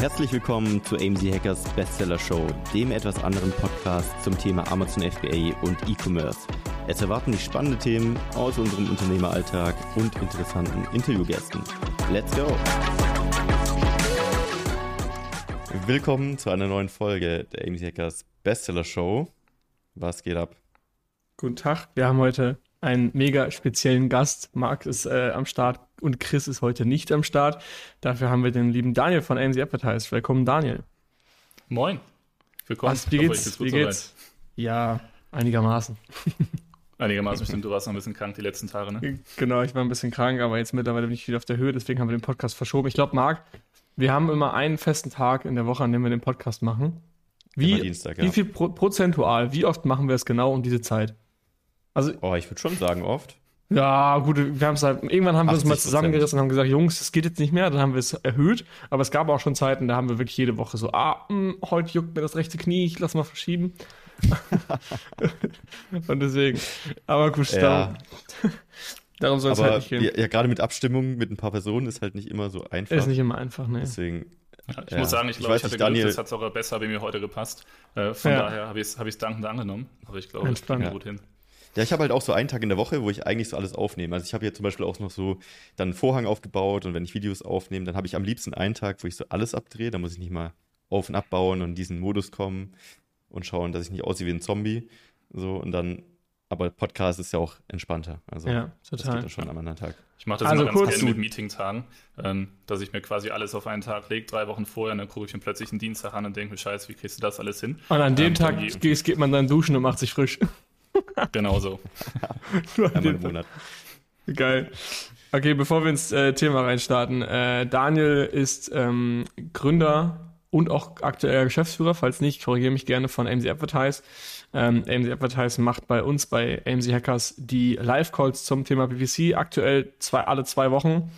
Herzlich willkommen zu AMZ Hackers Bestseller Show, dem etwas anderen Podcast zum Thema Amazon FBA und E-Commerce. Es erwarten dich spannende Themen aus unserem Unternehmeralltag und interessanten Interviewgästen. Let's go! Willkommen zu einer neuen Folge der AMZ Hackers Bestseller Show. Was geht ab? Guten Tag, wir haben heute einen mega speziellen Gast. Marc ist äh, am Start und Chris ist heute nicht am Start. Dafür haben wir den lieben Daniel von AMC Advertise. Willkommen, Daniel. Moin. Willkommen. Was, wie geht's? Wie geht's? Ja, einigermaßen. Einigermaßen bestimmt. Du warst noch ein bisschen krank die letzten Tage, ne? Genau, ich war ein bisschen krank, aber jetzt mittlerweile bin ich wieder auf der Höhe. Deswegen haben wir den Podcast verschoben. Ich glaube, Marc, wir haben immer einen festen Tag in der Woche, an dem wir den Podcast machen. Wie, Dienstag, ja. wie viel pro prozentual, wie oft machen wir es genau um diese Zeit? Also, oh, ich würde schon sagen, oft. Ja, gut, wir haben es halt, irgendwann haben wir uns mal zusammengerissen und haben gesagt, Jungs, es geht jetzt nicht mehr, dann haben wir es erhöht, aber es gab auch schon Zeiten, da haben wir wirklich jede Woche so, ah, mh, hm, heute juckt mir das rechte Knie, ich lass mal verschieben. und deswegen, aber gut, ja. darum, soll es halt nicht gehen. Ja, ja gerade mit Abstimmung mit ein paar Personen ist halt nicht immer so einfach. Ist nicht immer einfach, ne. Deswegen, ja, ich ja. muss sagen, ich glaube, ich, ich hatte Daniel, Glück, das hat sogar besser bei mir heute gepasst. Äh, von ja. daher habe ich es hab dankend angenommen. Aber ich glaube, es ging gut hin. Ja, ich habe halt auch so einen Tag in der Woche, wo ich eigentlich so alles aufnehme. Also ich habe hier zum Beispiel auch noch so dann einen Vorhang aufgebaut und wenn ich Videos aufnehme, dann habe ich am liebsten einen Tag, wo ich so alles abdrehe. Da muss ich nicht mal auf und abbauen und in diesen Modus kommen und schauen, dass ich nicht aussehe wie ein Zombie. So und dann, aber Podcast ist ja auch entspannter. Also ja, total. das geht dann schon am anderen Tag. Ich mache das also immer ganz gerne mit Meetingtagen, ähm, dass ich mir quasi alles auf einen Tag lege, drei Wochen vorher, und dann gucke ich mir plötzlich einen Dienstag an und denke mir, scheiße, wie kriegst du das alles hin? Und an dem ähm, Tag geht, geht man dann duschen und macht sich frisch. Genau so. Einmal im Monat. Geil. Okay, bevor wir ins äh, Thema reinstarten. Äh, Daniel ist ähm, Gründer und auch aktueller Geschäftsführer. Falls nicht, korrigiere mich gerne von AMC Advertise. Ähm, AMC Advertise macht bei uns bei AMC Hackers die Live-Calls zum Thema PPC. Aktuell zwei, alle zwei Wochen.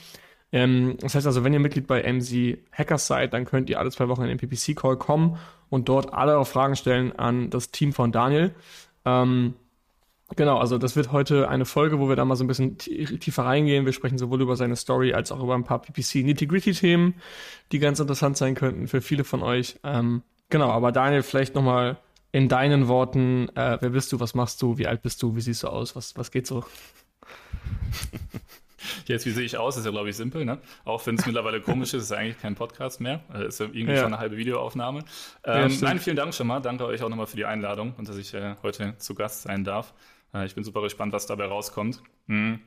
Ähm, das heißt also, wenn ihr Mitglied bei AMC Hackers seid, dann könnt ihr alle zwei Wochen in den PPC-Call kommen und dort alle eure Fragen stellen an das Team von Daniel. Ähm, Genau, also das wird heute eine Folge, wo wir da mal so ein bisschen tiefer reingehen. Wir sprechen sowohl über seine Story als auch über ein paar PPC Nitty-Gritty-Themen, die ganz interessant sein könnten für viele von euch. Ähm, genau, aber Daniel, vielleicht nochmal in deinen Worten, äh, wer bist du, was machst du, wie alt bist du, wie siehst du aus, was, was geht so? Jetzt, wie sehe ich aus? Ist ja, glaube ich, simpel, ne? Auch wenn es mittlerweile komisch ist, ist es eigentlich kein Podcast mehr. Äh, ist ja irgendwie ja. schon eine halbe Videoaufnahme. Ähm, ja, nein, vielen Dank schon mal. Danke euch auch nochmal für die Einladung und dass ich äh, heute zu Gast sein darf. Äh, ich bin super gespannt, was dabei rauskommt. Mhm.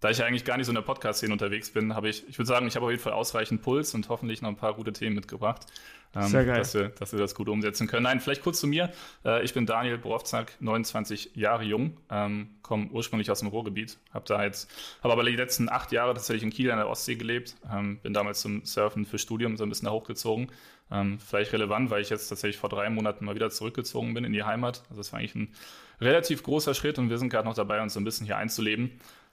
Da ich ja eigentlich gar nicht so in der Podcast-Szene unterwegs bin, habe ich, ich würde sagen, ich habe auf jeden Fall ausreichend Puls und hoffentlich noch ein paar gute Themen mitgebracht, ähm, Sehr geil. Dass, wir, dass wir das gut umsetzen können. Nein, vielleicht kurz zu mir. Äh, ich bin Daniel Borowczak, 29 Jahre jung, ähm, komme ursprünglich aus dem Ruhrgebiet, habe da jetzt, habe aber die letzten acht Jahre tatsächlich in Kiel an der Ostsee gelebt, ähm, bin damals zum Surfen für Studium so ein bisschen da hochgezogen. Ähm, vielleicht relevant, weil ich jetzt tatsächlich vor drei Monaten mal wieder zurückgezogen bin in die Heimat. Also das war eigentlich ein relativ großer Schritt und wir sind gerade noch dabei, uns so ein bisschen hier einzuleben.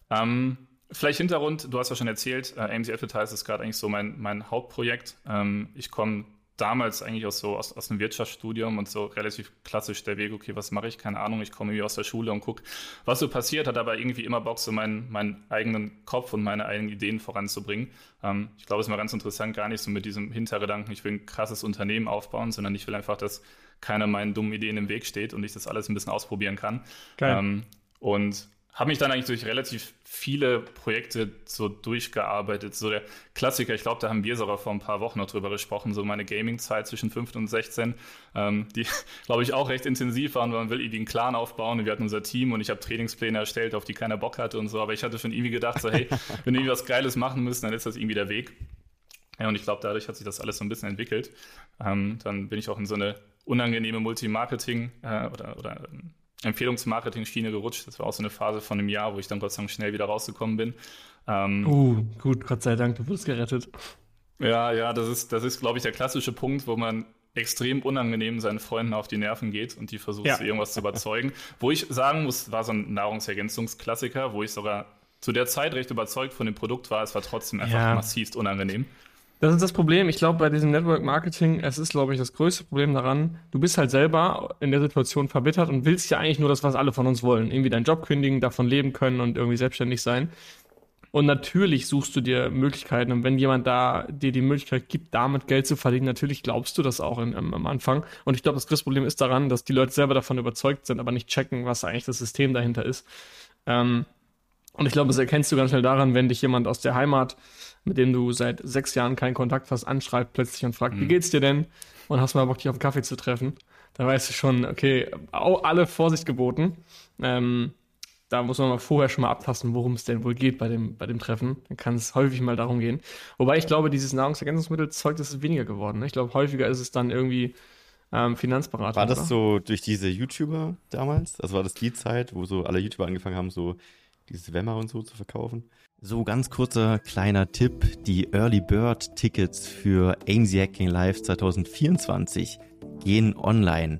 Ähm, vielleicht Hintergrund, du hast ja schon erzählt, äh, AMC Advertise ist gerade eigentlich so mein, mein Hauptprojekt. Ähm, ich komme damals eigentlich auch so aus, aus einem Wirtschaftsstudium und so relativ klassisch der Weg, okay, was mache ich? Keine Ahnung, ich komme irgendwie aus der Schule und gucke, was so passiert, hat aber irgendwie immer Bock, so meinen, meinen eigenen Kopf und meine eigenen Ideen voranzubringen. Ähm, ich glaube, es ist mal ganz interessant, gar nicht so mit diesem Hintergedanken, ich will ein krasses Unternehmen aufbauen, sondern ich will einfach, dass keiner meinen dummen Ideen im Weg steht und ich das alles ein bisschen ausprobieren kann. Geil. Ähm, und habe mich dann eigentlich durch relativ viele Projekte so durchgearbeitet. So der Klassiker, ich glaube, da haben wir sogar vor ein paar Wochen noch drüber gesprochen, so meine Gaming-Zeit zwischen 15 und 16, ähm, die, glaube ich, auch recht intensiv waren, weil man will irgendwie einen Clan aufbauen und wir hatten unser Team und ich habe Trainingspläne erstellt, auf die keiner Bock hatte und so, aber ich hatte schon irgendwie gedacht, so hey, wenn wir irgendwie was Geiles machen müssen, dann ist das irgendwie der Weg. Ja, und ich glaube, dadurch hat sich das alles so ein bisschen entwickelt. Ähm, dann bin ich auch in so eine unangenehme Multimarketing äh, oder, oder ähm, Empfehlungsmarketing-Schiene gerutscht. Das war auch so eine Phase von einem Jahr, wo ich dann Gott sei Dank schnell wieder rausgekommen bin. Ähm, uh, gut, Gott sei Dank, du wurdest gerettet. Ja, ja, das ist, das ist, glaube ich, der klassische Punkt, wo man extrem unangenehm seinen Freunden auf die Nerven geht und die versucht, ja. irgendwas zu überzeugen. wo ich sagen muss, war so ein Nahrungsergänzungsklassiker, wo ich sogar zu der Zeit recht überzeugt von dem Produkt war. Es war trotzdem einfach ja. massivst unangenehm. Das ist das Problem. Ich glaube, bei diesem Network Marketing, es ist, glaube ich, das größte Problem daran, du bist halt selber in der Situation verbittert und willst ja eigentlich nur das, was alle von uns wollen. Irgendwie deinen Job kündigen, davon leben können und irgendwie selbstständig sein. Und natürlich suchst du dir Möglichkeiten. Und wenn jemand da dir die Möglichkeit gibt, damit Geld zu verdienen, natürlich glaubst du das auch in, am, am Anfang. Und ich glaube, das größte Problem ist daran, dass die Leute selber davon überzeugt sind, aber nicht checken, was eigentlich das System dahinter ist. Ähm, und ich glaube, das erkennst du ganz schnell daran, wenn dich jemand aus der Heimat, mit dem du seit sechs Jahren keinen Kontakt hast, anschreibt plötzlich und fragt, mhm. wie geht's dir denn? Und hast mal Bock, dich auf einen Kaffee zu treffen. Da weißt du schon, okay, alle Vorsicht geboten. Ähm, da muss man mal vorher schon mal abtasten, worum es denn wohl geht bei dem, bei dem Treffen. Dann kann es häufig mal darum gehen. Wobei ich glaube, dieses Nahrungsergänzungsmittelzeug, das ist weniger geworden. Ne? Ich glaube, häufiger ist es dann irgendwie ähm, Finanzberater. War das oder? so durch diese YouTuber damals? Also war das die Zeit, wo so alle YouTuber angefangen haben, so dieses Wemmer und so zu verkaufen? So, ganz kurzer kleiner Tipp. Die Early Bird Tickets für AMZ Hacking Live 2024 gehen online.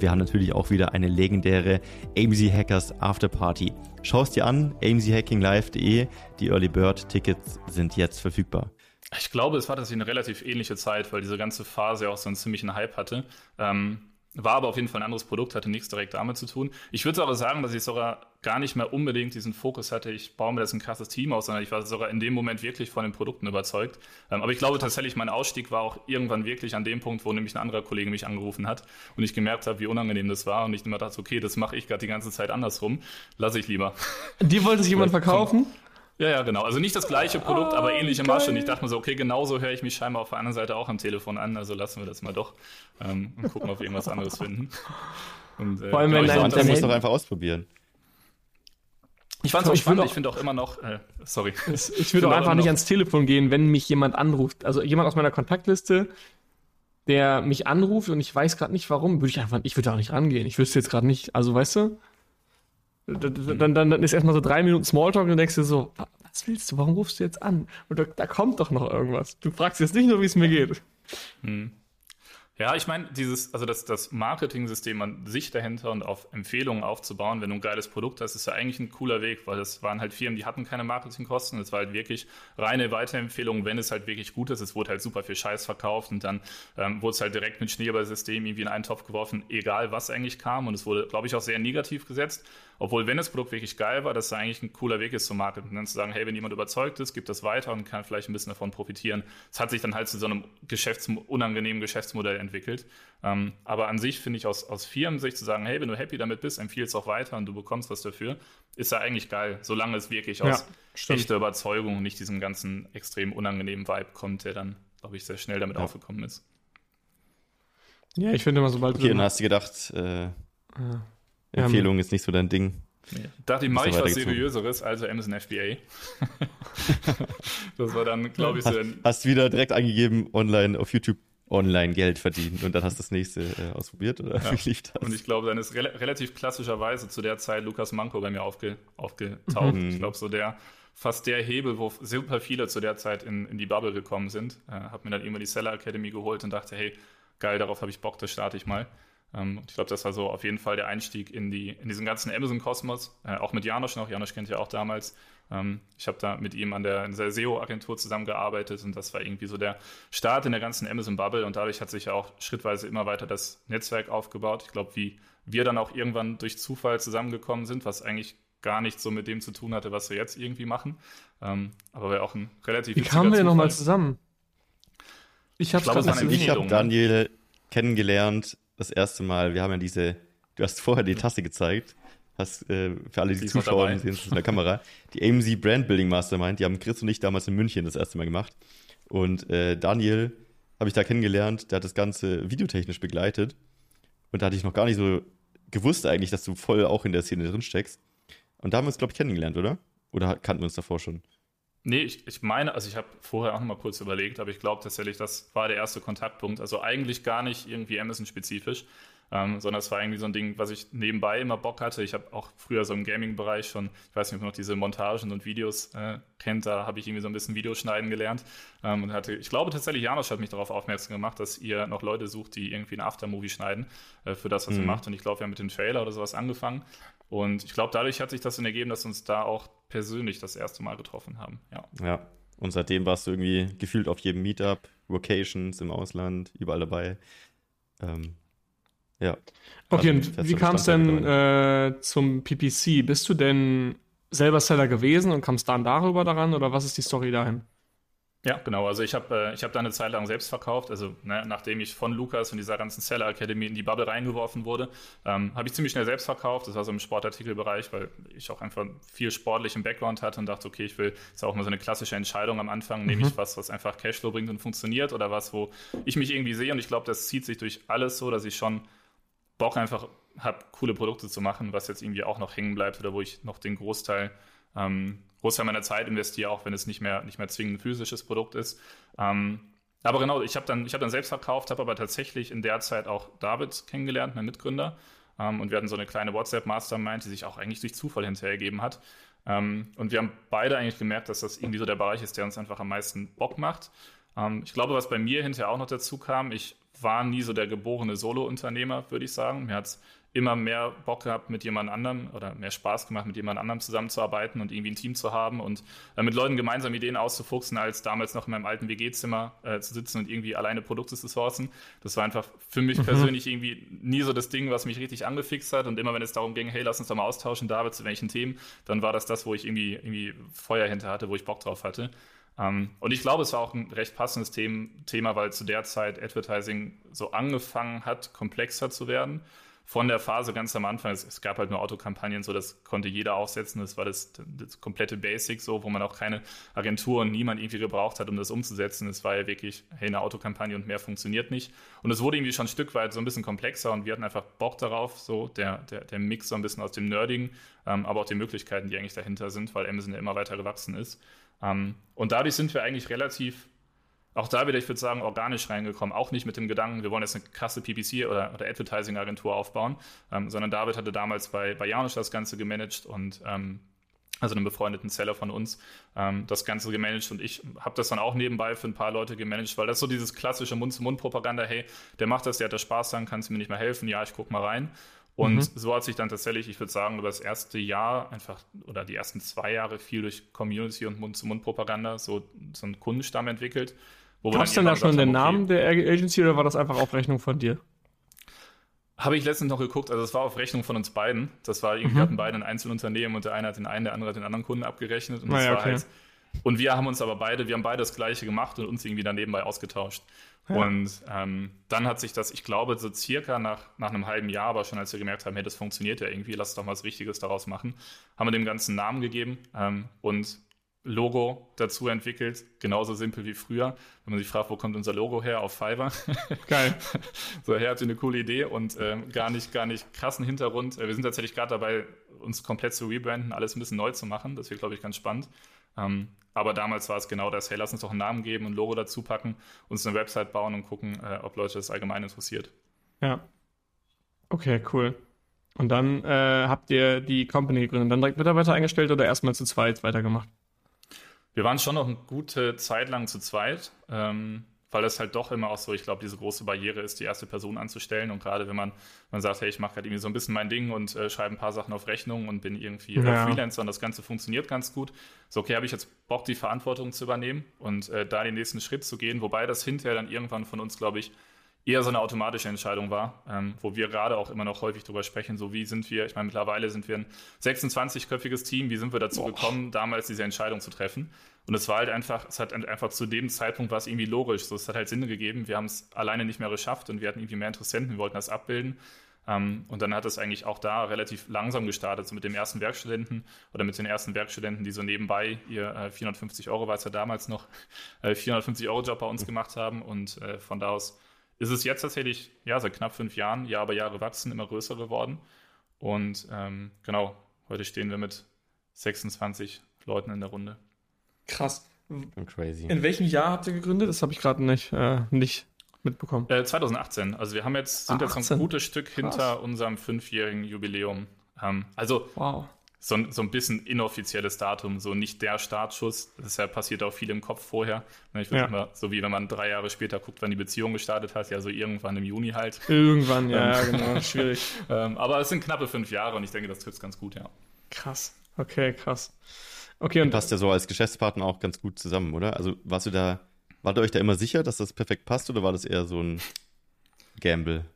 wir haben natürlich auch wieder eine legendäre AMZ Hackers Afterparty. Schau es dir an, amzhackinglive.de. Die Early Bird Tickets sind jetzt verfügbar. Ich glaube, es war tatsächlich eine relativ ähnliche Zeit, weil diese ganze Phase auch so einen ziemlichen Hype hatte. Ähm, war aber auf jeden Fall ein anderes Produkt, hatte nichts direkt damit zu tun. Ich würde aber sagen, dass ich sogar gar nicht mehr unbedingt diesen Fokus hatte, ich baue mir das ein krasses Team aus, sondern ich war sogar in dem Moment wirklich von den Produkten überzeugt. Ähm, aber ich glaube tatsächlich, mein Ausstieg war auch irgendwann wirklich an dem Punkt, wo nämlich ein anderer Kollege mich angerufen hat und ich gemerkt habe, wie unangenehm das war und ich immer dachte, okay, das mache ich gerade die ganze Zeit andersrum, lasse ich lieber. Die wollte sich jemand verkaufen? Ja, ja, genau. Also nicht das gleiche Produkt, oh, aber ähnliche geil. Masche. Und ich dachte mir so, okay, genauso höre ich mich scheinbar auf der anderen Seite auch am Telefon an. Also lassen wir das mal doch ähm, und gucken, ob wir irgendwas anderes finden. Und, äh, Vor allem, wenn ich, muss doch einfach ausprobieren. Ich fand es auch ich spannend. Ich finde auch immer noch, äh, sorry. Ich, ich würde auch einfach nicht ans Telefon gehen, wenn mich jemand anruft. Also jemand aus meiner Kontaktliste, der mich anruft und ich weiß gerade nicht warum, würde ich einfach, ich würde auch nicht rangehen. Ich wüsste jetzt gerade nicht, also weißt du, dann, dann, dann ist erstmal so drei Minuten Smalltalk und denkst dir so, was willst du, warum rufst du jetzt an? Und da, da kommt doch noch irgendwas. Du fragst jetzt nicht nur, wie es mir geht. Hm. Ja, ich meine, dieses, also das, das Marketing-System an sich dahinter und auf Empfehlungen aufzubauen, wenn du ein geiles Produkt hast, ist ja eigentlich ein cooler Weg, weil das waren halt Firmen, die hatten keine Marketingkosten. Es war halt wirklich reine Weiterempfehlung, wenn es halt wirklich gut ist. Es wurde halt super viel Scheiß verkauft und dann ähm, wurde es halt direkt mit Schneeballsystem irgendwie in einen Topf geworfen, egal was eigentlich kam. Und es wurde, glaube ich, auch sehr negativ gesetzt. Obwohl, wenn das Produkt wirklich geil war, dass da eigentlich ein cooler Weg ist zum Marketing. Und dann zu sagen, hey, wenn jemand überzeugt ist, gibt das weiter und kann vielleicht ein bisschen davon profitieren. Es hat sich dann halt zu so einem Geschäfts unangenehmen Geschäftsmodell entwickelt. Ähm, aber an sich finde ich aus, aus Firmensicht zu sagen, hey, wenn du happy damit bist, empfiehlst auch weiter und du bekommst was dafür, ist ja eigentlich geil, solange es wirklich aus ja, echter Überzeugung und nicht diesem ganzen extrem unangenehmen Vibe kommt, der dann, glaube ich, sehr schnell damit ja. aufgekommen ist. Ja, ich finde immer, sobald okay, du. dann hast du gedacht, äh, ja. Empfehlung ist nicht so dein Ding. Nee. Dachte ich, mache ich was Seriöseres, also Amazon FBA. das war dann, glaube ich, so. Hast, hast wieder direkt eingegeben, online auf YouTube online Geld verdienen und dann hast du das nächste äh, ausprobiert oder ja. wie lief das? Und ich glaube, dann ist re relativ klassischerweise zu der Zeit Lukas Manko bei mir aufge aufgetaucht. Mhm. Ich glaube, so der fast der Hebel, wo super viele zu der Zeit in, in die Bubble gekommen sind. Äh, habe mir dann immer die Seller Academy geholt und dachte, hey, geil, darauf habe ich Bock, das starte ich mal. Ähm, ich glaube, das war so auf jeden Fall der Einstieg in, die, in diesen ganzen Amazon-Kosmos, äh, auch mit Janosch noch. Janosch kennt ja auch damals. Ähm, ich habe da mit ihm an der, der SEO-Agentur zusammengearbeitet und das war irgendwie so der Start in der ganzen Amazon-Bubble und dadurch hat sich ja auch schrittweise immer weiter das Netzwerk aufgebaut. Ich glaube, wie wir dann auch irgendwann durch Zufall zusammengekommen sind, was eigentlich gar nichts so mit dem zu tun hatte, was wir jetzt irgendwie machen. Ähm, aber wir auch ein relativ Wie kamen wir nochmal zusammen? Ich habe hab Daniel kennengelernt das erste Mal, wir haben ja diese, du hast vorher die Tasse gezeigt, hast äh, für alle, die, die zuschauen, sehen es in der Kamera, die AMZ Brand Building Mastermind, die haben Chris und ich damals in München das erste Mal gemacht. Und äh, Daniel habe ich da kennengelernt, der hat das Ganze videotechnisch begleitet. Und da hatte ich noch gar nicht so gewusst eigentlich, dass du voll auch in der Szene drin steckst. Und da haben wir uns, glaube ich, kennengelernt, oder? Oder kannten wir uns davor schon? Nee, ich, ich meine, also ich habe vorher auch noch mal kurz überlegt, aber ich glaube tatsächlich, das war der erste Kontaktpunkt. Also eigentlich gar nicht irgendwie Amazon-spezifisch. Ähm, sondern es war irgendwie so ein Ding, was ich nebenbei immer Bock hatte. Ich habe auch früher so im Gaming-Bereich schon, ich weiß nicht, ob ihr noch diese Montagen und Videos äh, kennt, da habe ich irgendwie so ein bisschen Videoschneiden gelernt ähm, und hatte, ich glaube tatsächlich, Janusz hat mich darauf aufmerksam gemacht, dass ihr noch Leute sucht, die irgendwie ein Aftermovie schneiden äh, für das, was mhm. ihr macht und ich glaube, wir haben mit dem Trailer oder sowas angefangen und ich glaube, dadurch hat sich das dann ergeben, dass wir uns da auch persönlich das erste Mal getroffen haben. Ja. ja. Und seitdem warst du irgendwie gefühlt auf jedem Meetup, Vocations im Ausland, überall dabei. Ähm, ja. Okay, also und wie kam es denn äh, zum PPC? Bist du denn selber Seller gewesen und kamst dann darüber daran oder was ist die Story dahin? Ja, genau. Also ich habe äh, hab da eine Zeit lang selbst verkauft. Also ne, nachdem ich von Lukas und dieser ganzen Seller Academy in die Bubble reingeworfen wurde, ähm, habe ich ziemlich schnell selbst verkauft. Das war so im Sportartikelbereich, weil ich auch einfach viel sportlichen Background hatte und dachte, okay, ich will, ist auch mal so eine klassische Entscheidung am Anfang, mhm. nehme ich was, was einfach Cashflow bringt und funktioniert oder was, wo ich mich irgendwie sehe. Und ich glaube, das zieht sich durch alles so, dass ich schon Bock einfach habe, coole Produkte zu machen, was jetzt irgendwie auch noch hängen bleibt oder wo ich noch den Großteil ähm, Großteil meiner Zeit investiere, auch wenn es nicht mehr, nicht mehr zwingend ein physisches Produkt ist. Ähm, aber genau, ich habe dann, hab dann selbst verkauft, habe aber tatsächlich in der Zeit auch David kennengelernt, mein Mitgründer. Ähm, und wir hatten so eine kleine WhatsApp-Mastermind, die sich auch eigentlich durch Zufall hinterher ergeben hat. Ähm, und wir haben beide eigentlich gemerkt, dass das irgendwie so der Bereich ist, der uns einfach am meisten Bock macht. Ähm, ich glaube, was bei mir hinterher auch noch dazu kam, ich war nie so der geborene Solo-Unternehmer, würde ich sagen. Mir hat es immer mehr Bock gehabt, mit jemand anderem oder mehr Spaß gemacht, mit jemand anderem zusammenzuarbeiten und irgendwie ein Team zu haben und äh, mit Leuten gemeinsam Ideen auszufuchsen, als damals noch in meinem alten WG-Zimmer äh, zu sitzen und irgendwie alleine Produkte zu sourcen. Das war einfach für mich mhm. persönlich irgendwie nie so das Ding, was mich richtig angefixt hat. Und immer wenn es darum ging, hey, lass uns doch mal austauschen, David, zu welchen Themen, dann war das das, wo ich irgendwie, irgendwie Feuer hinter hatte, wo ich Bock drauf hatte. Um, ähm, und ich glaube, es war auch ein recht passendes Thema, weil zu der Zeit Advertising so angefangen hat, komplexer zu werden von der Phase ganz am Anfang, es, es, gab halt nur Autokampagnen, so das konnte jeder aufsetzen, das war das, das komplette Basic, so, wo man auch keine Agentur und niemand irgendwie gebraucht hat, um das umzusetzen. Es war ja wirklich, hey, eine Autokampagne und mehr funktioniert nicht. Und es wurde irgendwie schon ein Stück weit so ein bisschen komplexer und wir hatten einfach Bock darauf, so der, der, der Mix so ein bisschen aus dem Nerdigen, ähm, aber auch die Möglichkeiten, die eigentlich dahinter sind, weil Amazon ja immer weiter gewachsen ist. Ähm, und dadurch sind wir eigentlich relativ auch da wieder, ich würde sagen, organisch reingekommen. Auch nicht mit dem Gedanken, wir wollen jetzt eine krasse PPC oder, oder Advertising-Agentur aufbauen, ähm, sondern David hatte damals bei, bei Janusz das Ganze gemanagt und ähm, also einem befreundeten Seller von uns, ähm, das Ganze gemanagt und ich habe das dann auch nebenbei für ein paar Leute gemanagt, weil das so dieses klassische Mund-zu-Mund-Propaganda, hey, der macht das, der hat das Spaß dann kannst du mir nicht mehr helfen? Ja, ich guck mal rein. Und mhm. so hat sich dann tatsächlich, ich würde sagen, über das erste Jahr einfach oder die ersten zwei Jahre viel durch Community und Mund-zu-Mund-Propaganda so, so einen Kundenstamm entwickelt. Gab es denn da schon den Namen der Agency oder war das einfach auf Rechnung von dir? Habe ich letztens noch geguckt, also es war auf Rechnung von uns beiden. Das war irgendwie, mhm. wir hatten beide ein Einzelunternehmen und der eine hat den einen, der andere hat den anderen Kunden abgerechnet. Und, das naja, war okay. halt, und wir haben uns aber beide, wir haben beide das Gleiche gemacht und uns irgendwie dann nebenbei ausgetauscht. Ja. Und ähm, dann hat sich das, ich glaube, so circa nach, nach einem halben Jahr, aber schon als wir gemerkt haben, hey, das funktioniert ja irgendwie, lass doch mal was Richtiges daraus machen, haben wir dem ganzen Namen gegeben ähm, und Logo dazu entwickelt, genauso simpel wie früher. Wenn man sich fragt, wo kommt unser Logo her, auf Fiverr. Geil. so, her hat eine coole Idee und ähm, gar nicht, gar nicht krassen Hintergrund. Äh, wir sind tatsächlich gerade dabei, uns komplett zu rebranden, alles ein bisschen neu zu machen. Das wird, glaube ich, ganz spannend. Ähm, aber damals war es genau das, hey, lass uns doch einen Namen geben, ein Logo dazu packen, uns eine Website bauen und gucken, äh, ob Leute das allgemein interessiert. Ja. Okay, cool. Und dann äh, habt ihr die Company gegründet, dann direkt Mitarbeiter eingestellt oder erstmal zu zweit weitergemacht? Wir waren schon noch eine gute Zeit lang zu zweit, ähm, weil es halt doch immer auch so, ich glaube, diese große Barriere ist, die erste Person anzustellen. Und gerade wenn man, man sagt, hey, ich mache halt irgendwie so ein bisschen mein Ding und äh, schreibe ein paar Sachen auf Rechnung und bin irgendwie ja. Freelancer und das Ganze funktioniert ganz gut. So, okay, habe ich jetzt Bock, die Verantwortung zu übernehmen und äh, da den nächsten Schritt zu gehen, wobei das hinterher dann irgendwann von uns, glaube ich, eher so eine automatische Entscheidung war, ähm, wo wir gerade auch immer noch häufig drüber sprechen, so wie sind wir, ich meine, mittlerweile sind wir ein 26-köpfiges Team, wie sind wir dazu Boah. gekommen, damals diese Entscheidung zu treffen? Und es war halt einfach, es hat einfach zu dem Zeitpunkt war es irgendwie logisch, so es hat halt Sinn gegeben, wir haben es alleine nicht mehr geschafft und wir hatten irgendwie mehr Interessenten, wir wollten das abbilden. Um, ähm, und dann hat es eigentlich auch da relativ langsam gestartet, so mit dem ersten Werkstudenten oder mit den ersten Werkstudenten, die so nebenbei ihr äh, 450 Euro, war es ja damals noch, äh, 450 Euro Job bei uns gemacht haben. Und äh, von da aus ist es jetzt tatsächlich, ja, seit knapp fünf Jahren, Jahr bei Jahre wachsen, immer größer geworden. Und ähm, genau, heute stehen wir mit 26 Leuten in der Runde. Krass. Crazy. In welchem Jahr habt ihr gegründet? Das habe ich gerade nicht, äh, nicht mitbekommen? Äh, 2018. Also wir haben jetzt, sind 18. jetzt ein gutes Stück Krass. hinter unserem fünfjährigen Jubiläum. Ähm, also wow. So, so ein bisschen inoffizielles Datum, so nicht der Startschuss. Ja passiert auch viel im Kopf vorher. Ne, ich ja. immer, so wie wenn man drei Jahre später guckt, wann die Beziehung gestartet hat, ja so irgendwann im Juni halt. Irgendwann, ja, ja genau, schwierig. ähm, aber es sind knappe fünf Jahre und ich denke, das trifft es ganz gut, ja. Krass. Okay, krass. Okay, und passt ja so als Geschäftspartner auch ganz gut zusammen, oder? Also warst du da, wart ihr euch da immer sicher, dass das perfekt passt oder war das eher so ein Gamble?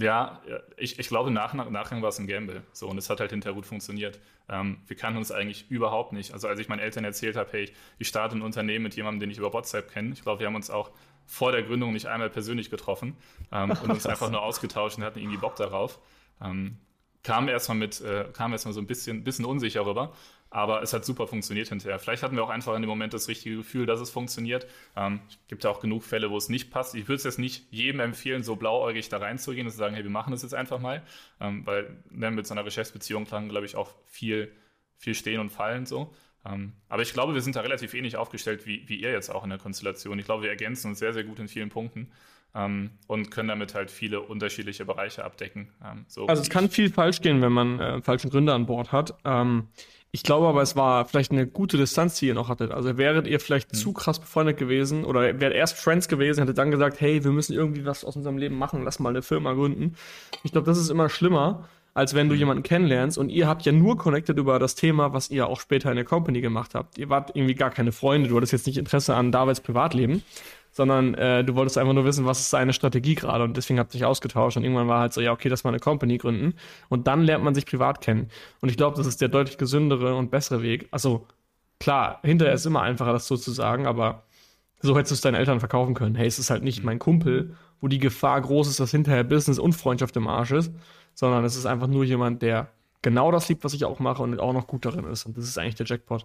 Ja, ich, ich glaube, nach, nach, Nachgang war es ein Gamble. So, und es hat halt hinterher gut funktioniert. Ähm, wir kannten uns eigentlich überhaupt nicht. Also, als ich meinen Eltern erzählt habe, hey, ich starte ein Unternehmen mit jemandem, den ich über WhatsApp kenne, ich glaube, wir haben uns auch vor der Gründung nicht einmal persönlich getroffen ähm, und uns einfach nur ausgetauscht und hatten irgendwie Bock darauf. Ähm, kam erstmal mit, äh, kam erstmal so ein bisschen, bisschen unsicher rüber. Aber es hat super funktioniert hinterher. Vielleicht hatten wir auch einfach in dem Moment das richtige Gefühl, dass es funktioniert. Ähm, es gibt ja auch genug Fälle, wo es nicht passt. Ich würde es jetzt nicht jedem empfehlen, so blauäugig da reinzugehen und zu sagen, hey, wir machen das jetzt einfach mal. Ähm, weil ne, mit so einer Geschäftsbeziehung kann, glaube ich, auch viel, viel stehen und fallen so. Ähm, aber ich glaube, wir sind da relativ ähnlich aufgestellt wie, wie ihr jetzt auch in der Konstellation. Ich glaube, wir ergänzen uns sehr, sehr gut in vielen Punkten ähm, und können damit halt viele unterschiedliche Bereiche abdecken. Ähm, so also es kann viel falsch gehen, wenn man äh, falschen Gründer an Bord hat. Ich glaube aber, es war vielleicht eine gute Distanz, die ihr noch hattet. Also wäret ihr vielleicht mhm. zu krass befreundet gewesen oder wärt erst Friends gewesen, hättet dann gesagt, hey, wir müssen irgendwie was aus unserem Leben machen, lass mal eine Firma gründen. Ich glaube, das ist immer schlimmer, als wenn du mhm. jemanden kennenlernst und ihr habt ja nur connected über das Thema, was ihr auch später in der Company gemacht habt. Ihr wart irgendwie gar keine Freunde, du hattest jetzt nicht Interesse an Davids Privatleben, sondern äh, du wolltest einfach nur wissen, was ist seine Strategie gerade und deswegen habt ihr euch ausgetauscht und irgendwann war halt so, ja, okay, das mal eine Company gründen und dann lernt man sich privat kennen. Und ich glaube, das ist der deutlich gesündere und bessere Weg. Also klar, hinterher ist immer einfacher, das so zu sagen, aber so hättest du es deinen Eltern verkaufen können. Hey, es ist halt nicht mein Kumpel, wo die Gefahr groß ist, dass hinterher Business und Freundschaft im Arsch ist, sondern es ist einfach nur jemand, der genau das liebt, was ich auch mache und auch noch gut darin ist. Und das ist eigentlich der Jackpot.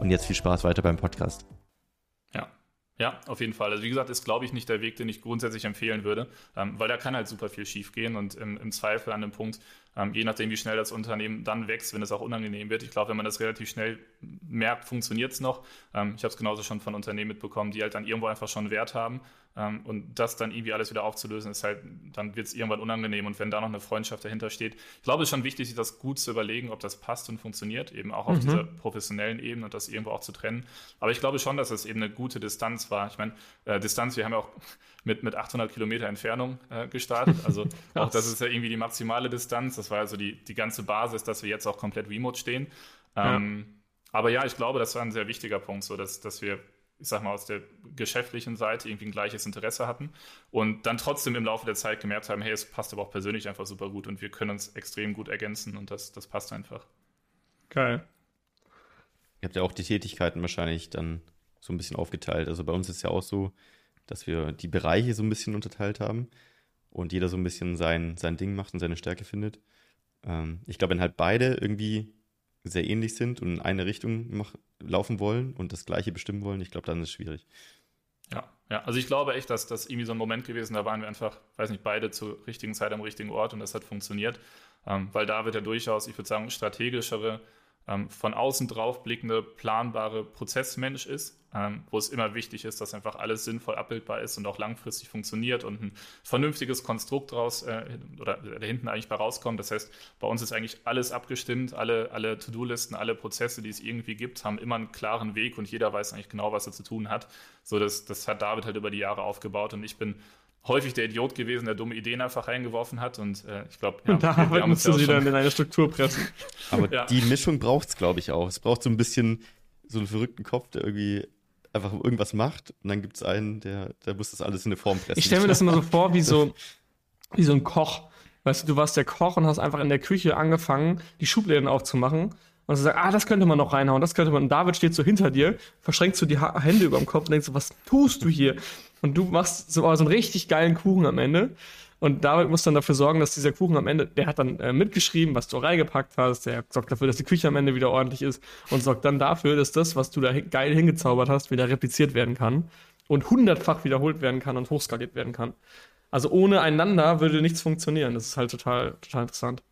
Und jetzt viel Spaß weiter beim Podcast. Ja. Ja, auf jeden Fall. Also wie gesagt, ist, glaube ich, nicht der Weg, den ich grundsätzlich empfehlen würde, ähm, weil da kann halt super viel schief gehen und im, im Zweifel an dem Punkt, ähm, je nachdem, wie schnell das Unternehmen dann wächst, wenn es auch unangenehm wird. Ich glaube, wenn man das relativ schnell merkt, funktioniert es noch. Ähm, ich habe es genauso schon von Unternehmen mitbekommen, die halt dann irgendwo einfach schon Wert haben. Ähm, und das dann irgendwie alles wieder aufzulösen, ist halt, dann wird es irgendwann unangenehm. Und wenn da noch eine Freundschaft dahinter steht, ich glaube, es ist schon wichtig, sich das gut zu überlegen, ob das passt und funktioniert, eben auch auf mhm. dieser professionellen Ebene und das irgendwo auch zu trennen. Aber ich glaube schon, dass es eben eine gute Distanz war. Ich meine, äh, Distanz, wir haben ja auch mit, mit 800 Kilometer Entfernung äh, gestartet. Also auch das ist ja irgendwie die maximale Distanz. Das war also die, die ganze Basis, dass wir jetzt auch komplett remote stehen. Ähm, ja. Aber ja, ich glaube, das war ein sehr wichtiger Punkt, so dass, dass wir, ich sag mal, aus der geschäftlichen Seite irgendwie ein gleiches Interesse hatten und dann trotzdem im Laufe der Zeit gemerkt haben, hey, es passt aber auch persönlich einfach super gut und wir können uns extrem gut ergänzen und das, das passt einfach. Geil. Ihr habt ja auch die Tätigkeiten wahrscheinlich dann so ein bisschen aufgeteilt. Also bei uns ist ja auch so, dass wir die Bereiche so ein bisschen unterteilt haben und jeder so ein bisschen sein, sein Ding macht und seine Stärke findet. Ähm, ich glaube, wenn halt beide irgendwie sehr ähnlich sind und in eine Richtung mach, laufen wollen und das Gleiche bestimmen wollen, ich glaube, dann ist es schwierig. Ja, ja, also ich glaube echt, dass das irgendwie so ein Moment gewesen, da waren wir einfach, weiß nicht, beide zur richtigen Zeit am richtigen Ort und das hat funktioniert, ähm, weil da wird ja durchaus, ich würde sagen, strategischere ähm, von außen drauf blickende, planbare Prozessmensch ist, ähm, wo es immer wichtig ist, dass einfach alles sinnvoll abbildbar ist und auch langfristig funktioniert und ein vernünftiges Konstrukt draus äh, oder da hinten eigentlich bei rauskommt. Das heißt, bei uns ist eigentlich alles abgestimmt, alle, alle To-Do-Listen, alle Prozesse, die es irgendwie gibt, haben immer einen klaren Weg und jeder weiß eigentlich genau, was er zu tun hat. So, das, das hat David halt über die Jahre aufgebaut und ich bin häufig der Idiot gewesen, der dumme Ideen einfach reingeworfen hat. Und äh, ich glaube, ja, da wir, wir musst du sie dann in eine Struktur pressen. Aber ja. die Mischung braucht es, glaube ich, auch. Es braucht so ein bisschen so einen verrückten Kopf, der irgendwie einfach irgendwas macht. Und dann gibt es einen, der, der muss das alles in eine Form pressen. Ich stelle mir das immer so vor, wie so, wie so ein Koch. Weißt du, du warst der Koch und hast einfach in der Küche angefangen, die Schubläden aufzumachen. Und du sagst, ah, das könnte man noch reinhauen, das könnte man. Und David steht so hinter dir, verschränkst du die ha Hände über dem Kopf und denkst so, was tust du hier? Und du machst so, so einen richtig geilen Kuchen am Ende. Und David muss dann dafür sorgen, dass dieser Kuchen am Ende, der hat dann äh, mitgeschrieben, was du reingepackt hast, der sorgt dafür, dass die Küche am Ende wieder ordentlich ist und sorgt dann dafür, dass das, was du da geil hingezaubert hast, wieder repliziert werden kann und hundertfach wiederholt werden kann und hochskaliert werden kann. Also ohne einander würde nichts funktionieren. Das ist halt total, total interessant.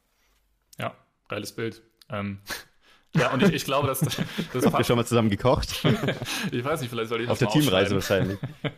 Ja, geiles Bild. Ähm, ja, und ich, ich glaube, dass das. Habt ihr schon mal zusammen gekocht? ich weiß nicht, vielleicht soll ich das Auf der Teamreise wahrscheinlich. ja.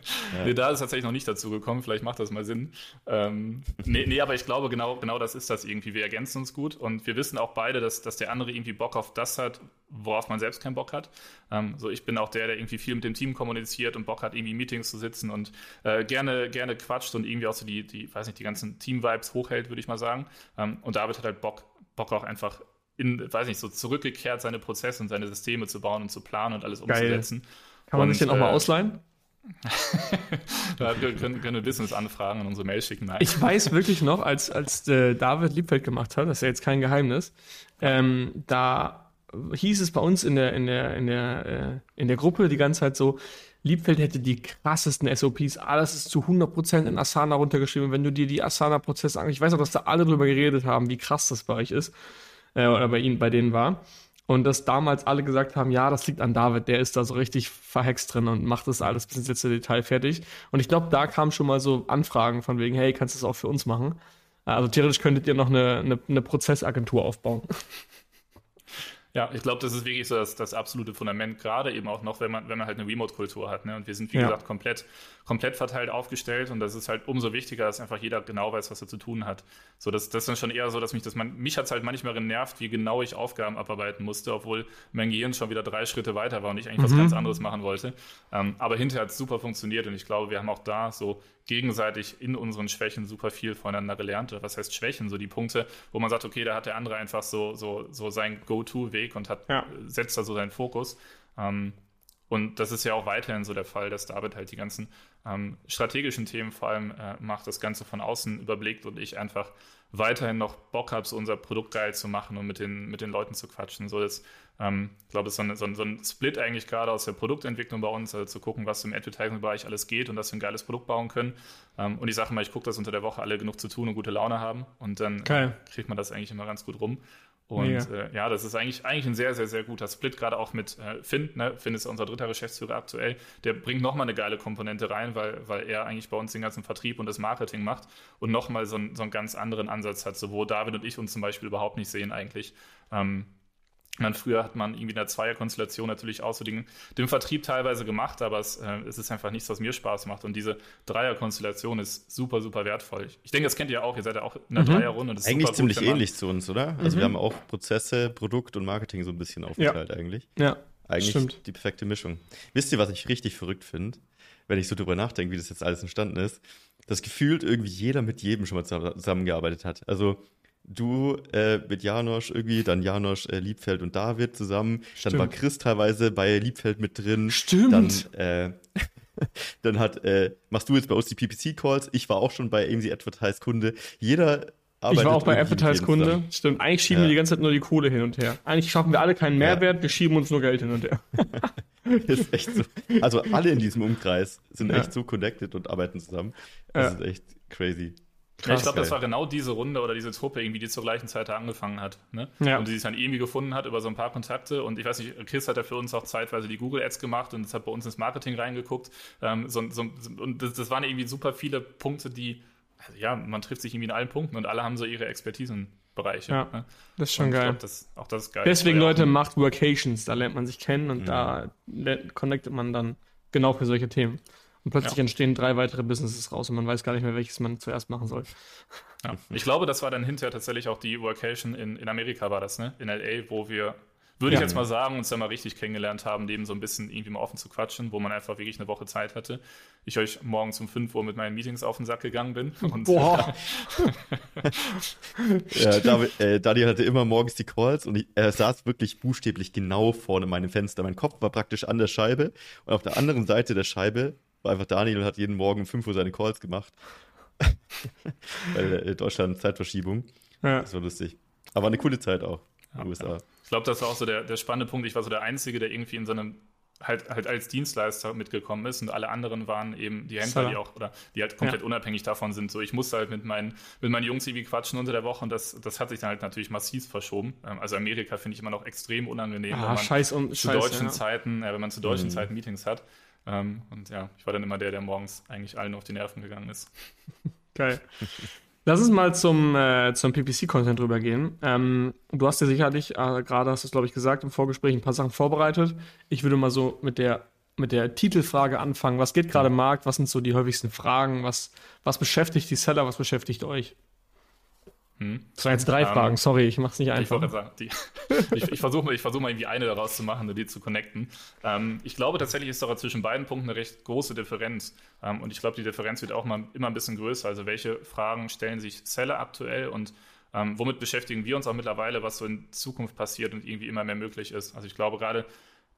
Nee, da ist tatsächlich noch nicht dazu gekommen. Vielleicht macht das mal Sinn. Ähm, nee, nee, aber ich glaube, genau, genau das ist das irgendwie. Wir ergänzen uns gut und wir wissen auch beide, dass, dass der andere irgendwie Bock auf das hat, worauf man selbst keinen Bock hat. Ähm, so, ich bin auch der, der irgendwie viel mit dem Team kommuniziert und Bock hat, irgendwie Meetings zu sitzen und äh, gerne, gerne quatscht und irgendwie auch so die, die, weiß nicht, die ganzen Team-Vibes hochhält, würde ich mal sagen. Ähm, und David hat halt Bock, Bock auch einfach in, weiß nicht, so zurückgekehrt, seine Prozesse und seine Systeme zu bauen und zu planen und alles umzusetzen. Geil. Kann man und, sich den auch äh, mal ausleihen? da können, können wir Business-Anfragen in unsere Mail schicken. Nein. Ich weiß wirklich noch, als, als äh, David Liebfeld gemacht hat, das ist ja jetzt kein Geheimnis, ähm, da hieß es bei uns in der, in der, in der, äh, in der Gruppe die ganze Zeit so, Liebfeld hätte die krassesten SOPs, alles ist zu 100% in Asana runtergeschrieben. Wenn du dir die Asana-Prozesse an, ich weiß auch, dass da alle drüber geredet haben, wie krass das bei euch ist äh, oder bei ihnen, bei denen war. Und dass damals alle gesagt haben, ja, das liegt an David, der ist da so richtig verhext drin und macht das alles bis ins letzte Detail fertig. Und ich glaube, da kamen schon mal so Anfragen von wegen, hey, kannst du das auch für uns machen? Also theoretisch könntet ihr noch eine, eine, eine Prozessagentur aufbauen. Ja, ich glaube, das ist wirklich so das, das absolute Fundament, gerade eben auch noch, wenn man, wenn man halt eine Remote-Kultur hat. Ne? Und wir sind, wie ja. gesagt, komplett, komplett verteilt aufgestellt und das ist halt umso wichtiger, dass einfach jeder genau weiß, was er zu tun hat. So, das, das ist dann schon eher so, dass mich das, man, mich hat es halt manchmal genervt, wie genau ich Aufgaben abarbeiten musste, obwohl mein Gehirn schon wieder drei Schritte weiter war und ich eigentlich mhm. was ganz anderes machen wollte. Ähm, aber hinterher hat es super funktioniert und ich glaube, wir haben auch da so gegenseitig in unseren Schwächen super viel voneinander gelernt. Was heißt Schwächen? So die Punkte, wo man sagt, okay, da hat der andere einfach so, so, so sein Go-To-Weg und hat, ja. setzt da so seinen Fokus. Ähm, und das ist ja auch weiterhin so der Fall, dass David halt die ganzen ähm, strategischen Themen vor allem äh, macht, das Ganze von außen überblickt und ich einfach weiterhin noch Bock habe, so unser Produkt geil zu machen und mit den, mit den Leuten zu quatschen. So das, ähm, ich glaube, es ist so ein, so, ein, so ein Split eigentlich gerade aus der Produktentwicklung bei uns, also zu gucken, was im Advertising-Bereich alles geht und dass wir ein geiles Produkt bauen können. Ähm, und ich sage mal, ich gucke, dass unter der Woche alle genug zu tun und gute Laune haben und dann äh, kriegt man das eigentlich immer ganz gut rum. Und äh, ja, das ist eigentlich, eigentlich ein sehr, sehr, sehr guter Split, gerade auch mit äh, Finn. Ne? Finn ist unser dritter Geschäftsführer aktuell. Der bringt nochmal eine geile Komponente rein, weil, weil er eigentlich bei uns den ganzen Vertrieb und das Marketing macht und nochmal so, so einen ganz anderen Ansatz hat, so wo David und ich uns zum Beispiel überhaupt nicht sehen eigentlich. Ähm, man, früher hat man irgendwie in der Zweierkonstellation natürlich auch so den, den Vertrieb teilweise gemacht, aber es, äh, es, ist einfach nichts, was mir Spaß macht. Und diese Dreierkonstellation ist super, super wertvoll. Ich denke, das kennt ihr auch. Ihr seid ja auch in einer mhm. Dreierrunde. Das eigentlich ziemlich gut, ähnlich zu uns, oder? Also mhm. wir haben auch Prozesse, Produkt und Marketing so ein bisschen aufgeteilt ja. eigentlich. Ja. Eigentlich stimmt. die perfekte Mischung. Wisst ihr, was ich richtig verrückt finde, wenn ich so drüber nachdenke, wie das jetzt alles entstanden ist? Das gefühlt irgendwie jeder mit jedem schon mal zusammengearbeitet hat. Also du äh, mit Janosch irgendwie, dann Janosch, äh, Liebfeld und David zusammen. Stimmt. Dann war Chris teilweise bei Liebfeld mit drin. Stimmt. Dann, äh, dann hat, äh, machst du jetzt bei uns die PPC-Calls. Ich war auch schon bei AMC Advertise Kunde. Jeder arbeitet Ich war auch bei Advertise Kunde. Stimmt. Eigentlich schieben ja. wir die ganze Zeit nur die Kohle hin und her. Eigentlich schaffen wir alle keinen Mehrwert, ja. wir schieben uns nur Geld hin und her. ist echt so. Also alle in diesem Umkreis sind ja. echt so connected und arbeiten zusammen. Das ist echt crazy. Krass, ja, ich glaube, das war genau diese Runde oder diese Truppe, irgendwie, die zur gleichen Zeit da angefangen hat. Ne? Ja. Und die sich dann irgendwie gefunden hat über so ein paar Kontakte. Und ich weiß nicht, Chris hat ja für uns auch zeitweise die Google Ads gemacht und es hat bei uns ins Marketing reingeguckt. Ähm, so, so, und das, das, waren irgendwie super viele Punkte, die, also ja, man trifft sich irgendwie in allen Punkten und alle haben so ihre Expertisenbereiche. Ja, ne? das ist schon geil. Glaub, das, auch das ist geil. Deswegen, Leute, macht Workations, da lernt man sich kennen und mhm. da connectet man dann genau für solche Themen. Und plötzlich ja. entstehen drei weitere Businesses raus und man weiß gar nicht mehr, welches man zuerst machen soll. Ja. Ich glaube, das war dann hinterher tatsächlich auch die Workation in, in Amerika, war das, ne? In LA, wo wir, würde ja. ich jetzt mal sagen, uns dann mal richtig kennengelernt haben, neben so ein bisschen irgendwie mal offen zu quatschen, wo man einfach wirklich eine Woche Zeit hatte. Ich euch morgens um 5 Uhr mit meinen Meetings auf den Sack gegangen bin. Und Boah! ja, David, äh, Daniel hatte immer morgens die Calls und ich, er saß wirklich buchstäblich genau vorne meinem Fenster. Mein Kopf war praktisch an der Scheibe und auf der anderen Seite der Scheibe war einfach Daniel und hat jeden Morgen um 5 Uhr seine Calls gemacht. Weil äh, Deutschland Zeitverschiebung. Ja. Das war lustig. Aber eine coole Zeit auch in den USA. Ich glaube, das war auch so der, der spannende Punkt. Ich war so der Einzige, der irgendwie in so einem halt, halt als Dienstleister mitgekommen ist und alle anderen waren eben die Händler, so. die auch, oder die halt komplett ja. unabhängig davon sind. So, ich musste halt mit meinen, mit meinen Jungs irgendwie quatschen unter der Woche und das, das hat sich dann halt natürlich massiv verschoben. Ähm, also Amerika finde ich immer noch extrem unangenehm, ah, wenn man scheiß um, zu scheiß, deutschen ja. Zeiten, äh, wenn man zu deutschen mhm. Zeiten Meetings hat. Ähm, und ja, ich war dann immer der, der morgens eigentlich allen auf die Nerven gegangen ist. Geil. Lass uns mal zum, äh, zum PPC-Content rübergehen. Ähm, du hast ja sicherlich, äh, gerade hast du es, glaube ich, gesagt, im Vorgespräch ein paar Sachen vorbereitet. Ich würde mal so mit der, mit der Titelfrage anfangen. Was geht gerade im Markt? Was sind so die häufigsten Fragen? Was, was beschäftigt die Seller? Was beschäftigt euch? Hm. Das waren jetzt drei ähm, Fragen, sorry, ich mache es nicht einfach. Ich, sagen, die, ich, ich versuche ich versuch mal irgendwie eine daraus zu machen, die zu connecten. Ähm, ich glaube tatsächlich ist doch zwischen beiden Punkten eine recht große Differenz. Ähm, und ich glaube, die Differenz wird auch mal immer ein bisschen größer. Also welche Fragen stellen sich Seller aktuell und ähm, womit beschäftigen wir uns auch mittlerweile, was so in Zukunft passiert und irgendwie immer mehr möglich ist. Also ich glaube gerade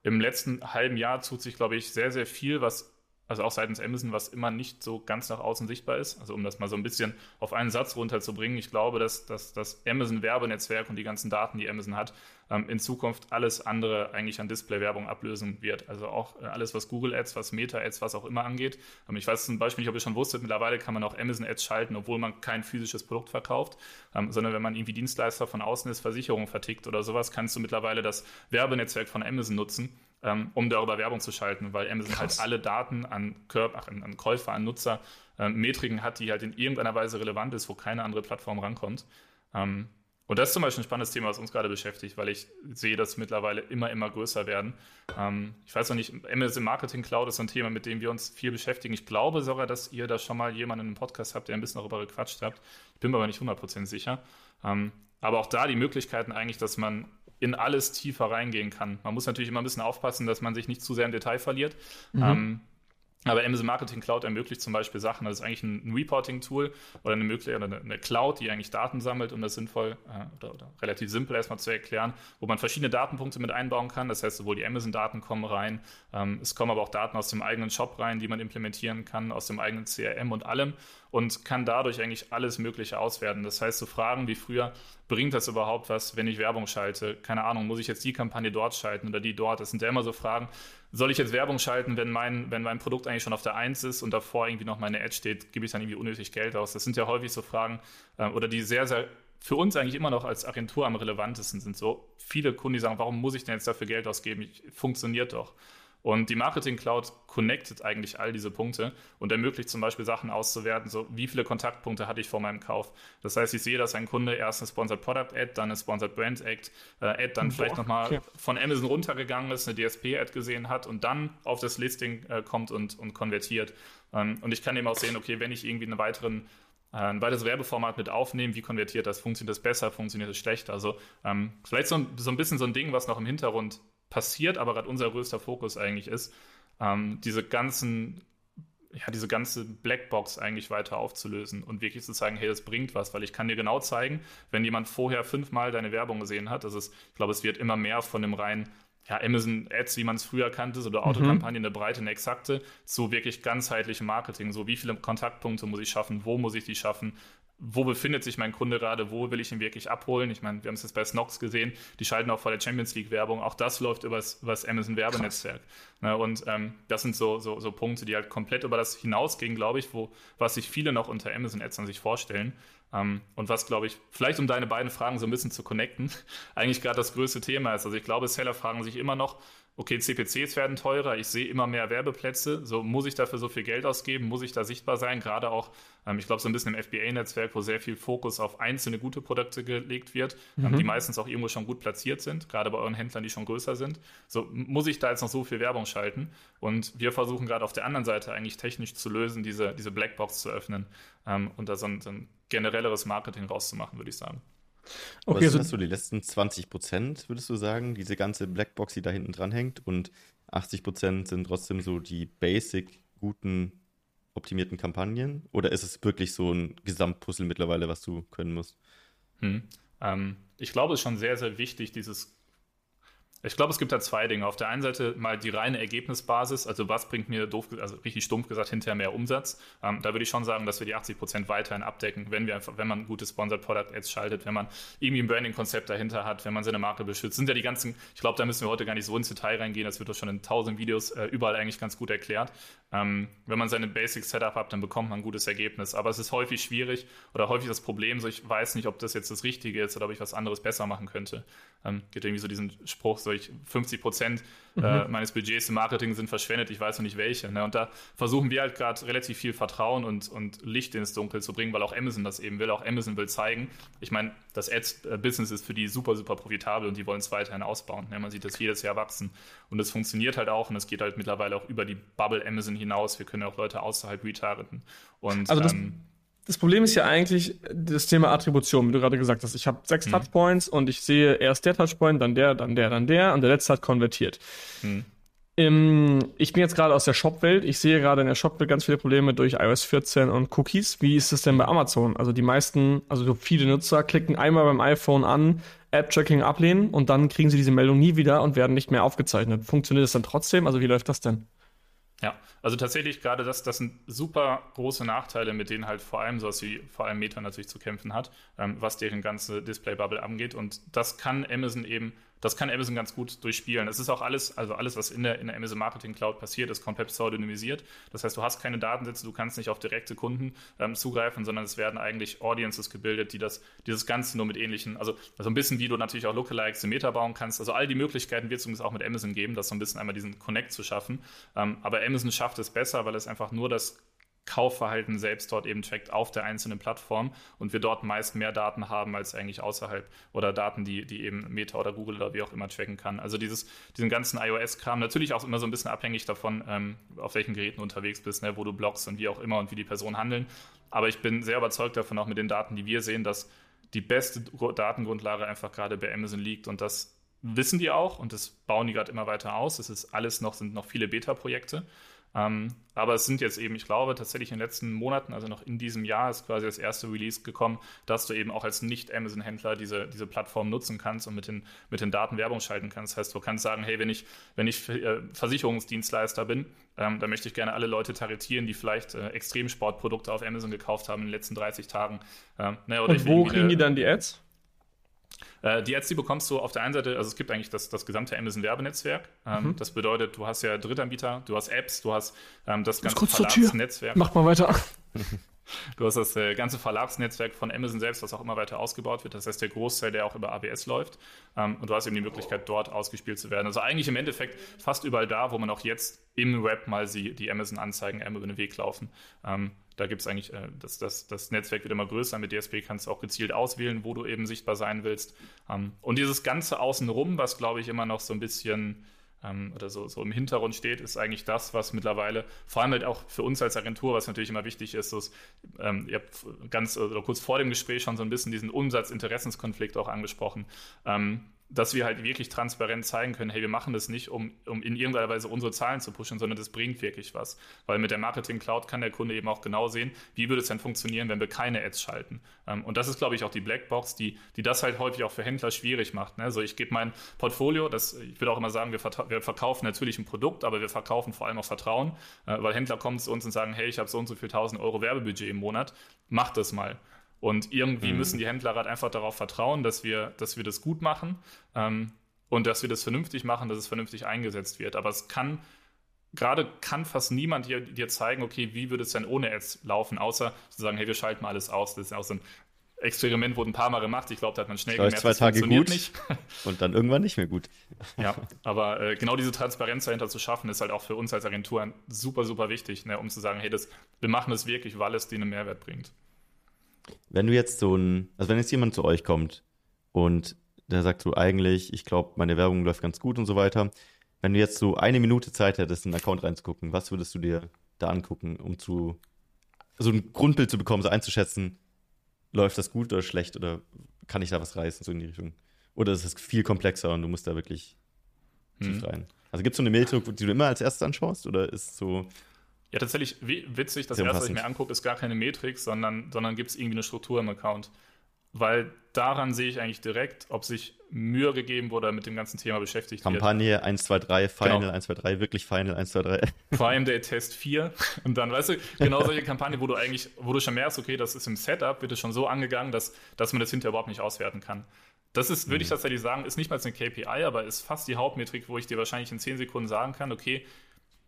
im letzten halben Jahr tut sich, glaube ich, sehr, sehr viel, was also auch seitens Amazon, was immer nicht so ganz nach außen sichtbar ist. Also um das mal so ein bisschen auf einen Satz runterzubringen, ich glaube, dass, dass das Amazon-Werbenetzwerk und die ganzen Daten, die Amazon hat, ähm, in Zukunft alles andere eigentlich an Display-Werbung ablösen wird. Also auch äh, alles, was Google Ads, was Meta Ads, was auch immer angeht. Ähm, ich weiß zum Beispiel nicht, ob ihr schon wusstet, mittlerweile kann man auch Amazon Ads schalten, obwohl man kein physisches Produkt verkauft, ähm, sondern wenn man irgendwie Dienstleister von außen ist, Versicherungen vertickt oder sowas, kannst du mittlerweile das Werbenetzwerk von Amazon nutzen um darüber Werbung zu schalten, weil Amazon halt Krass. halt alle Daten an, Körb, ach, an, Käufer, an Nutzer, äh, Metriken hat, die halt in irgendeiner Weise relevant ist, wo keine andere Plattform rankommt. Ähm, und das ist zum Beispiel ein spannendes Thema, was uns gerade beschäftigt, weil ich sehe, dass mittlerweile immer, immer größer werden. Ähm, ich weiß noch nicht, Amazon Marketing Cloud ist ein Thema, mit dem wir uns viel beschäftigen. Ich glaube sogar, dass ihr da schon mal jemanden im Podcast habt, der ein bisschen darüber gequatscht habt. Ich bin mir aber nicht 100% sicher. Ähm, aber auch da die Möglichkeiten eigentlich, dass man in alles tiefer reingehen kann. Man muss natürlich immer ein bisschen aufpassen, dass man sich nicht zu sehr im Detail verliert. Mhm. Ähm, aber Amazon Marketing Cloud ermöglicht zum Beispiel Sachen. Das ist eigentlich ein Reporting-Tool oder eine, oder eine Cloud, die eigentlich Daten sammelt, um das sinnvoll äh, oder, oder, relativ simpel erstmal zu erklären, wo man verschiedene Datenpunkte mit einbauen kann. Das heißt, sowohl die Amazon-Daten kommen rein, ähm, es kommen aber auch Daten aus dem eigenen Shop rein, die man implementieren kann, aus dem eigenen CRM und allem und kann dadurch eigentlich alles Mögliche auswerten. Das heißt, so Fragen wie früher, bringt das überhaupt was, wenn ich Werbung schalte? Keine Ahnung, muss ich jetzt die Kampagne dort schalten oder die dort? Das sind ja immer so Fragen. Soll ich jetzt Werbung schalten, wenn mein, wenn mein Produkt eigentlich schon auf der 1 ist und davor irgendwie noch meine Ad steht, gebe ich dann irgendwie unnötig Geld aus? Das sind ja häufig so Fragen äh, oder die sehr, sehr für uns eigentlich immer noch als Agentur am relevantesten sind. So viele Kunden, die sagen, warum muss ich denn jetzt dafür Geld ausgeben? Ich, funktioniert doch. Und die Marketing Cloud connectet eigentlich all diese Punkte und ermöglicht zum Beispiel Sachen auszuwerten, so wie viele Kontaktpunkte hatte ich vor meinem Kauf. Das heißt, ich sehe, dass ein Kunde erst eine Sponsored Product Ad, dann eine Sponsored Brand Ad, äh, Ad dann Boah, vielleicht nochmal okay. von Amazon runtergegangen ist, eine DSP Ad gesehen hat und dann auf das Listing äh, kommt und, und konvertiert. Ähm, und ich kann eben auch sehen, okay, wenn ich irgendwie einen weiteren äh, ein weiteres Werbeformat mit aufnehmen, wie konvertiert das, funktioniert das besser, funktioniert das schlechter. Also ähm, vielleicht so ein, so ein bisschen so ein Ding, was noch im Hintergrund passiert, aber gerade unser größter Fokus eigentlich ist, ähm, diese ganzen, ja, diese ganze Blackbox eigentlich weiter aufzulösen und wirklich zu sagen, hey, das bringt was, weil ich kann dir genau zeigen, wenn jemand vorher fünfmal deine Werbung gesehen hat, das ist, ich glaube, es wird immer mehr von dem rein ja, Amazon Ads, wie man es früher kannte, oder Autokampagnen, mhm. eine breite, eine exakte, zu wirklich ganzheitlichem Marketing. So, wie viele Kontaktpunkte muss ich schaffen, wo muss ich die schaffen, wo befindet sich mein Kunde gerade, wo will ich ihn wirklich abholen. Ich meine, wir haben es jetzt bei Snox gesehen, die schalten auch vor der Champions League Werbung. Auch das läuft über das Amazon Werbenetzwerk. Ne, und ähm, das sind so, so, so Punkte, die halt komplett über das hinausgehen, glaube ich, wo, was sich viele noch unter Amazon Ads an sich vorstellen. Ähm, und was, glaube ich, vielleicht um deine beiden Fragen so ein bisschen zu connecten, eigentlich gerade das größte Thema ist. Also ich glaube, Seller fragen sich immer noch, okay, CPCs werden teurer, ich sehe immer mehr Werbeplätze, so muss ich dafür so viel Geld ausgeben, muss ich da sichtbar sein, gerade auch, ähm, ich glaube, so ein bisschen im FBA-Netzwerk, wo sehr viel Fokus auf einzelne gute Produkte gelegt wird, ähm, mhm. die meistens auch irgendwo schon gut platziert sind, gerade bei euren Händlern, die schon größer sind. So muss ich da jetzt noch so viel Werbung schalten und wir versuchen gerade auf der anderen Seite eigentlich technisch zu lösen, diese, diese Blackbox zu öffnen ähm, und da so ein, so ein generelleres Marketing rauszumachen, würde ich sagen. Okay, Was sind das so die letzten 20 Prozent, würdest du sagen, diese ganze Blackbox, die da hinten dran hängt? Und 80 Prozent sind trotzdem so die basic guten, optimierten Kampagnen? Oder ist es wirklich so ein Gesamtpuzzle mittlerweile, was du können musst? Hm. Ähm, ich glaube, es ist schon sehr, sehr wichtig, dieses ich glaube, es gibt da zwei Dinge. Auf der einen Seite mal die reine Ergebnisbasis, also was bringt mir doof, also richtig stumpf gesagt, hinterher mehr Umsatz. Ähm, da würde ich schon sagen, dass wir die 80 Prozent weiterhin abdecken, wenn wir einfach, wenn man gute Sponsored Product Ads schaltet, wenn man irgendwie ein Branding-Konzept dahinter hat, wenn man seine Marke beschützt. Sind ja die ganzen, ich glaube, da müssen wir heute gar nicht so ins Detail reingehen, das wird doch schon in tausend Videos äh, überall eigentlich ganz gut erklärt. Ähm, wenn man seine Basic Setup hat, dann bekommt man ein gutes Ergebnis. Aber es ist häufig schwierig oder häufig das Problem, so ich weiß nicht, ob das jetzt das Richtige ist oder ob ich was anderes besser machen könnte. Ähm, gibt irgendwie so diesen Spruch, so ich 50 Prozent äh, mhm. äh, meines Budgets im Marketing sind verschwendet, ich weiß noch nicht welche. Ne? Und da versuchen wir halt gerade relativ viel Vertrauen und, und Licht ins Dunkel zu bringen, weil auch Amazon das eben will. Auch Amazon will zeigen, ich meine, das Ads-Business ist für die super, super profitabel und die wollen es weiterhin ausbauen. Ne? Man sieht das jedes Jahr wachsen. Und es funktioniert halt auch und es geht halt mittlerweile auch über die Bubble Amazon hinaus. Wir können auch Leute außerhalb retargeten. Und also das, ähm, das Problem ist ja eigentlich das Thema Attribution, wie du gerade gesagt hast. Ich habe sechs mhm. Touchpoints und ich sehe erst der Touchpoint, dann der, dann der, dann der und der letzte hat konvertiert. Mhm. Im, ich bin jetzt gerade aus der Shop-Welt. Ich sehe gerade in der Shop-Welt ganz viele Probleme durch iOS 14 und Cookies. Wie ist es denn bei Amazon? Also die meisten, also viele Nutzer klicken einmal beim iPhone an, App-Tracking ablehnen und dann kriegen sie diese Meldung nie wieder und werden nicht mehr aufgezeichnet. Funktioniert das dann trotzdem? Also wie läuft das denn? Ja, also tatsächlich gerade das, das sind super große Nachteile, mit denen halt vor allem sowas wie vor allem Meta natürlich zu kämpfen hat, ähm, was deren ganze Display-Bubble angeht. Und das kann Amazon eben das kann Amazon ganz gut durchspielen. Es ist auch alles, also alles, was in der, in der Amazon Marketing Cloud passiert, ist komplett pseudonymisiert. Das heißt, du hast keine Datensätze, du kannst nicht auf direkte Kunden ähm, zugreifen, sondern es werden eigentlich Audiences gebildet, die das, dieses Ganze nur mit ähnlichen, also, also ein bisschen wie du natürlich auch Lookalikes im Meta bauen kannst. Also all die Möglichkeiten wird es übrigens auch mit Amazon geben, das so ein bisschen einmal diesen Connect zu schaffen. Ähm, aber Amazon schafft es besser, weil es einfach nur das Kaufverhalten selbst dort eben trackt auf der einzelnen Plattform und wir dort meist mehr Daten haben als eigentlich außerhalb oder Daten, die, die eben Meta oder Google oder wie auch immer tracken kann. Also dieses, diesen ganzen iOS-Kram, natürlich auch immer so ein bisschen abhängig davon, ähm, auf welchen Geräten unterwegs bist, ne, wo du bloggst und wie auch immer und wie die Personen handeln. Aber ich bin sehr überzeugt davon, auch mit den Daten, die wir sehen, dass die beste Datengrundlage einfach gerade bei Amazon liegt und das wissen die auch und das bauen die gerade immer weiter aus. Es ist alles noch, sind noch viele Beta-Projekte. Ähm, aber es sind jetzt eben, ich glaube, tatsächlich in den letzten Monaten, also noch in diesem Jahr, ist quasi das erste Release gekommen, dass du eben auch als Nicht-Amazon-Händler diese, diese Plattform nutzen kannst und mit den, mit den Daten Werbung schalten kannst. Das heißt, du kannst sagen, hey, wenn ich, wenn ich äh, Versicherungsdienstleister bin, ähm, dann möchte ich gerne alle Leute targetieren, die vielleicht äh, Extremsportprodukte auf Amazon gekauft haben in den letzten 30 Tagen. Ähm, ne, und wo kriegen die dann die Ads? Äh, die Ads, die bekommst du auf der einen Seite, also es gibt eigentlich das, das gesamte Amazon-Werbenetzwerk. Ähm, mhm. Das bedeutet, du hast ja Drittanbieter, du hast Apps, du hast ähm, das ganze Verlagsnetzwerk. Mach mal weiter. Du hast das äh, ganze Verlagsnetzwerk von Amazon selbst, was auch immer weiter ausgebaut wird. Das heißt, der Großteil, der auch über ABS läuft. Ähm, und du hast eben die Möglichkeit, dort ausgespielt zu werden. Also eigentlich im Endeffekt fast überall da, wo man auch jetzt im Web mal die, Amazon-Anzeigen einmal über den Weg laufen. Ähm, da gibt es eigentlich, äh, das, das, das Netzwerk wird immer größer. Mit DSP kannst du auch gezielt auswählen, wo du eben sichtbar sein willst. Ähm, und dieses ganze Außenrum, was glaube ich immer noch so ein bisschen ähm, oder so, so im Hintergrund steht, ist eigentlich das, was mittlerweile, vor allem halt auch für uns als Agentur, was natürlich immer wichtig ist, ist ähm, ihr habt ganz oder kurz vor dem Gespräch schon so ein bisschen diesen Umsatz-Interessenskonflikt auch angesprochen. Ähm, dass wir halt wirklich transparent zeigen können, hey, wir machen das nicht, um, um in irgendeiner Weise unsere Zahlen zu pushen, sondern das bringt wirklich was. Weil mit der Marketing Cloud kann der Kunde eben auch genau sehen, wie würde es denn funktionieren, wenn wir keine Ads schalten. Ähm, und das ist, glaube ich, auch die Blackbox, die, die das halt häufig auch für Händler schwierig macht. Ne? Also ich gebe mein Portfolio, das, ich würde auch immer sagen, wir, wir, verkaufen natürlich ein Produkt, aber wir verkaufen vor allem auch Vertrauen, äh, weil Händler kommen zu uns und sagen, hey, ich habe so und so viel 1000 Euro Werbebudget im Monat, mach das mal. Und irgendwie mhm. müssen die Händler halt einfach darauf vertrauen, dass wir, dass wir das gut machen ähm, und dass wir das vernünftig machen, dass es vernünftig eingesetzt wird. Aber es kann, gerade kann fast niemand dir, dir zeigen, okay, wie würde es denn ohne Ads laufen, außer zu sagen, hey, wir schalten mal alles aus. Das ist auch so ein Experiment wurde ein paar Mal gemacht. Ich glaube, da hat man schnell gemerkt, zwei Tage gut nicht. und dann irgendwann nicht mehr gut. Ja, aber äh, genau diese Transparenz dahinter zu schaffen, ist halt auch für uns als Agentur super, super wichtig, ne, um zu sagen, hey, das, wir machen das wirklich, weil es dir einen Mehrwert bringt. Wenn du jetzt so ein, also wenn jetzt jemand zu euch kommt und der sagt so, eigentlich, ich glaube, meine Werbung läuft ganz gut und so weiter. Wenn du jetzt so eine Minute Zeit hättest, in den Account reinzugucken, was würdest du dir da angucken, um zu, so ein Grundbild zu bekommen, so einzuschätzen, läuft das gut oder schlecht oder kann ich da was reißen, so in die Richtung? Oder ist es viel komplexer und du musst da wirklich hm. tief rein? Also gibt es so eine Metrik, die du immer als erstes anschaust oder ist so ja, tatsächlich witzig. Das erste, was ich mir angucke, ist gar keine Metrik, sondern, sondern gibt es irgendwie eine Struktur im Account. Weil daran sehe ich eigentlich direkt, ob sich Mühe gegeben wurde, mit dem ganzen Thema beschäftigt Kampagne wird. 1, 2, 3, Final genau. 1, 2, 3, wirklich Final 1, 2, 3. Prime Day Test 4. Und dann, weißt du, genau solche Kampagnen, wo du eigentlich, wo du schon merkst, okay, das ist im Setup, wird es schon so angegangen, dass, dass man das hinterher überhaupt nicht auswerten kann. Das ist, würde mhm. ich tatsächlich sagen, ist nicht mal eine KPI, aber ist fast die Hauptmetrik, wo ich dir wahrscheinlich in 10 Sekunden sagen kann, okay,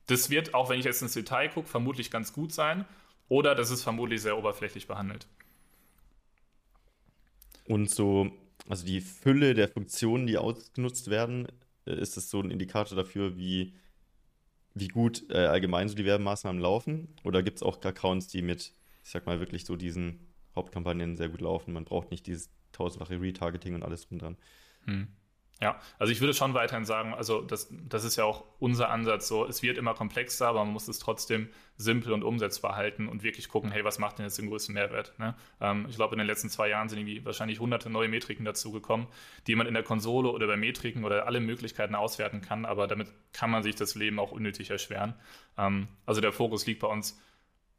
das wird, auch wenn ich jetzt ins Detail gucke, vermutlich ganz gut sein. Oder das ist vermutlich sehr oberflächlich behandelt. Und so, also die Fülle der Funktionen, die ausgenutzt werden, äh, ist das so ein Indikator dafür, wie, wie gut äh, allgemein so die Werbemaßnahmen laufen? Oder gibt es auch Accounts, die mit, ich sag mal, wirklich so diesen Hauptkampagnen sehr gut laufen? Man braucht nicht dieses tausendfache Retargeting und alles drum dran. Hm. Ja, also ich würde schon weiterhin sagen, also das, das ist ja auch unser Ansatz so, es wird immer komplexer, aber man muss es trotzdem simpel und umsetzbar halten und wirklich gucken, hey, was macht denn jetzt den größten Mehrwert? Ne? Ähm, ich glaube, in den letzten zwei Jahren sind irgendwie wahrscheinlich hunderte neue Metriken dazugekommen, die man in der Konsole oder bei Metriken oder alle Möglichkeiten auswerten kann, aber damit kann man sich das Leben auch unnötig erschweren. Ähm, also der Fokus liegt bei uns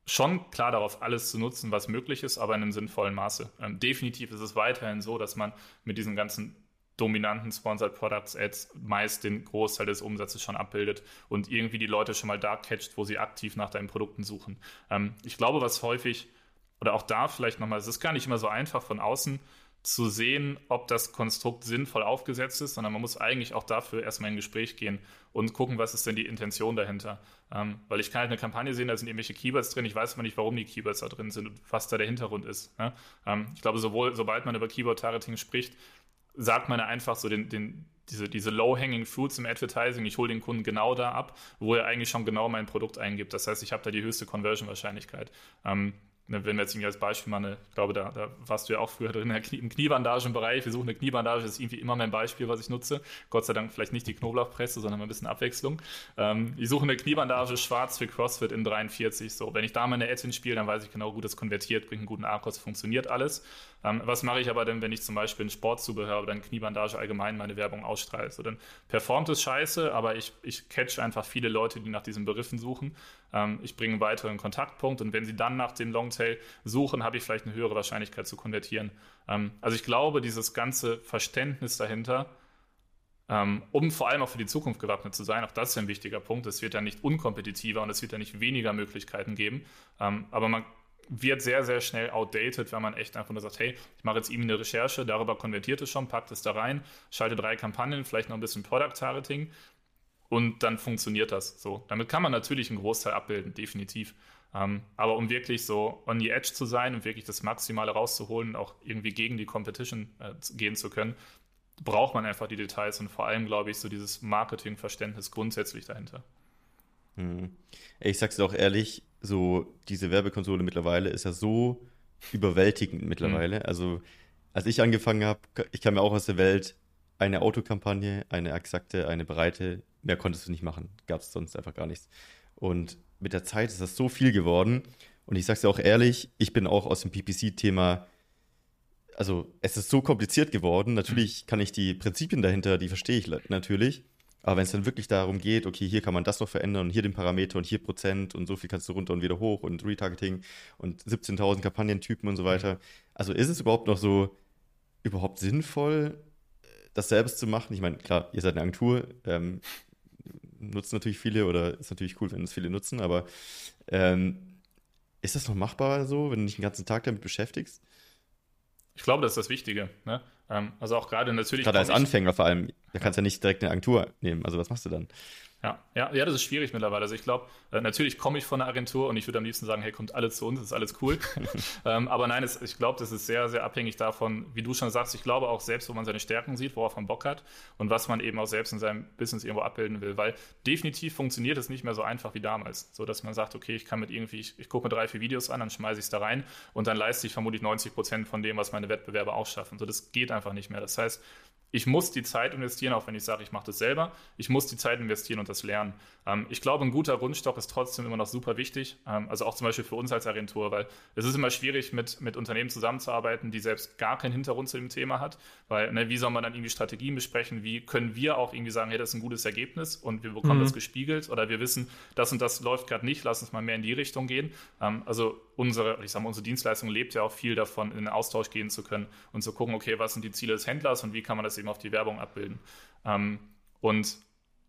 schon klar darauf, alles zu nutzen, was möglich ist, aber in einem sinnvollen Maße. Ähm, definitiv ist es weiterhin so, dass man mit diesen ganzen dominanten Sponsored Products Ads meist den Großteil des Umsatzes schon abbildet und irgendwie die Leute schon mal da catcht, wo sie aktiv nach deinen Produkten suchen. Ähm, ich glaube, was häufig oder auch da vielleicht nochmal, es ist gar nicht immer so einfach von außen zu sehen, ob das Konstrukt sinnvoll aufgesetzt ist, sondern man muss eigentlich auch dafür erstmal in ein Gespräch gehen und gucken, was ist denn die Intention dahinter. Ähm, weil ich kann halt eine Kampagne sehen, da sind irgendwelche Keywords drin, ich weiß aber nicht, warum die Keywords da drin sind und was da der Hintergrund ist. Ne? Ähm, ich glaube, sowohl, sobald man über Keyword-Targeting spricht, sagt man einfach so den, den, diese, diese low-hanging fruits im Advertising, ich hole den Kunden genau da ab, wo er eigentlich schon genau mein Produkt eingibt. Das heißt, ich habe da die höchste Conversion-Wahrscheinlichkeit. Ähm, Ne, wenn wir jetzt irgendwie als Beispiel mal eine, ich glaube, da, da warst du ja auch früher drin im Kniebandagenbereich. Wir suchen eine Kniebandage, das ist irgendwie immer mein Beispiel, was ich nutze. Gott sei Dank vielleicht nicht die Knoblauchpresse, sondern mal ein bisschen Abwechslung. Ähm, ich suche eine Kniebandage schwarz für CrossFit in 43. So, wenn ich da meine Ads spiele, dann weiß ich genau, gut, das konvertiert, bringt einen guten A-Kost, funktioniert alles. Ähm, was mache ich aber denn, wenn ich zum Beispiel ein Sportzubehör oder eine Kniebandage allgemein meine Werbung ausstrahle? So, dann performt es scheiße, aber ich, ich catch einfach viele Leute, die nach diesen Beriffen suchen. Ähm, ich bringe einen weiteren Kontaktpunkt und wenn sie dann nach dem Longtail suchen, habe ich vielleicht eine höhere Wahrscheinlichkeit zu konvertieren. Ähm, also ich glaube, dieses ganze Verständnis dahinter, ähm, um vor allem auch für die Zukunft gewappnet zu sein, auch das ist ein wichtiger Punkt. Es wird ja nicht unkompetitiver und es wird ja nicht weniger Möglichkeiten geben, aber man wird sehr, sehr schnell outdated, wenn man echt einfach nur sagt, hey, ich mache jetzt irgendwie eine Recherche, darüber konvertiert es schon, packt es da rein, schalte drei Kampagnen, vielleicht noch ein bisschen Product Targeting und dann funktioniert das so. Damit kann man natürlich einen Großteil abbilden, definitiv. Ähm, aber um wirklich so on the edge zu sein und wirklich das Maximale rauszuholen und auch irgendwie gegen die Competition äh, gehen zu können, braucht man einfach die Details und vor allem, glaube ich, so dieses Marketingverständnis grundsätzlich dahinter. Hm. Ich sag's dir auch ehrlich, so diese Werbekonsole mittlerweile ist ja so überwältigend mittlerweile. Hm. Also als ich angefangen habe, ich kam ja auch aus der Welt, eine Autokampagne, eine exakte, eine breite, mehr konntest du nicht machen. Gab es sonst einfach gar nichts. Und mit der Zeit ist das so viel geworden. Und ich sage es dir auch ehrlich, ich bin auch aus dem PPC-Thema, also es ist so kompliziert geworden. Natürlich kann ich die Prinzipien dahinter, die verstehe ich natürlich. Aber wenn es dann wirklich darum geht, okay, hier kann man das noch verändern und hier den Parameter und hier Prozent und so viel kannst du runter und wieder hoch und Retargeting und 17.000 Kampagnentypen und so weiter. Also ist es überhaupt noch so überhaupt sinnvoll, das selbst zu machen? Ich meine, klar, ihr seid eine Agentur, ähm, nutzen natürlich viele oder ist natürlich cool, wenn es viele nutzen, aber ähm, ist das noch machbar so, wenn du dich den ganzen Tag damit beschäftigst? Ich glaube, das ist das Wichtige. Ne? Ähm, also auch gerade natürlich. Gerade als Anfänger vor allem, da kannst du ja nicht direkt eine Agentur nehmen. Also was machst du dann? Ja, ja, ja, das ist schwierig mittlerweile. Also ich glaube, äh, natürlich komme ich von einer Agentur und ich würde am liebsten sagen, hey, kommt alle zu uns, ist alles cool. ähm, aber nein, es, ich glaube, das ist sehr, sehr abhängig davon, wie du schon sagst, ich glaube auch selbst, wo man seine Stärken sieht, worauf man Bock hat und was man eben auch selbst in seinem Business irgendwo abbilden will. Weil definitiv funktioniert es nicht mehr so einfach wie damals. So, dass man sagt, okay, ich kann mit irgendwie, ich, ich gucke mir drei, vier Videos an, dann schmeiße ich es da rein und dann leiste ich vermutlich 90 Prozent von dem, was meine Wettbewerber auch schaffen. So, das geht einfach nicht mehr. Das heißt, ich muss die Zeit investieren, auch wenn ich sage, ich mache das selber. Ich muss die Zeit investieren und das lernen. Ähm, ich glaube, ein guter Grundstock ist trotzdem immer noch super wichtig. Ähm, also auch zum Beispiel für uns als Agentur, weil es ist immer schwierig, mit, mit Unternehmen zusammenzuarbeiten, die selbst gar keinen Hintergrund zu dem Thema hat. Weil, ne, wie soll man dann irgendwie Strategien besprechen? Wie können wir auch irgendwie sagen, hey, das ist ein gutes Ergebnis und wir bekommen mhm. das gespiegelt oder wir wissen, das und das läuft gerade nicht, lass uns mal mehr in die Richtung gehen. Ähm, also unsere, ich sage mal, unsere Dienstleistung lebt ja auch viel davon, in den Austausch gehen zu können und zu gucken, okay, was sind die Ziele des Händlers und wie kann man das eben auf die Werbung abbilden. Ähm, und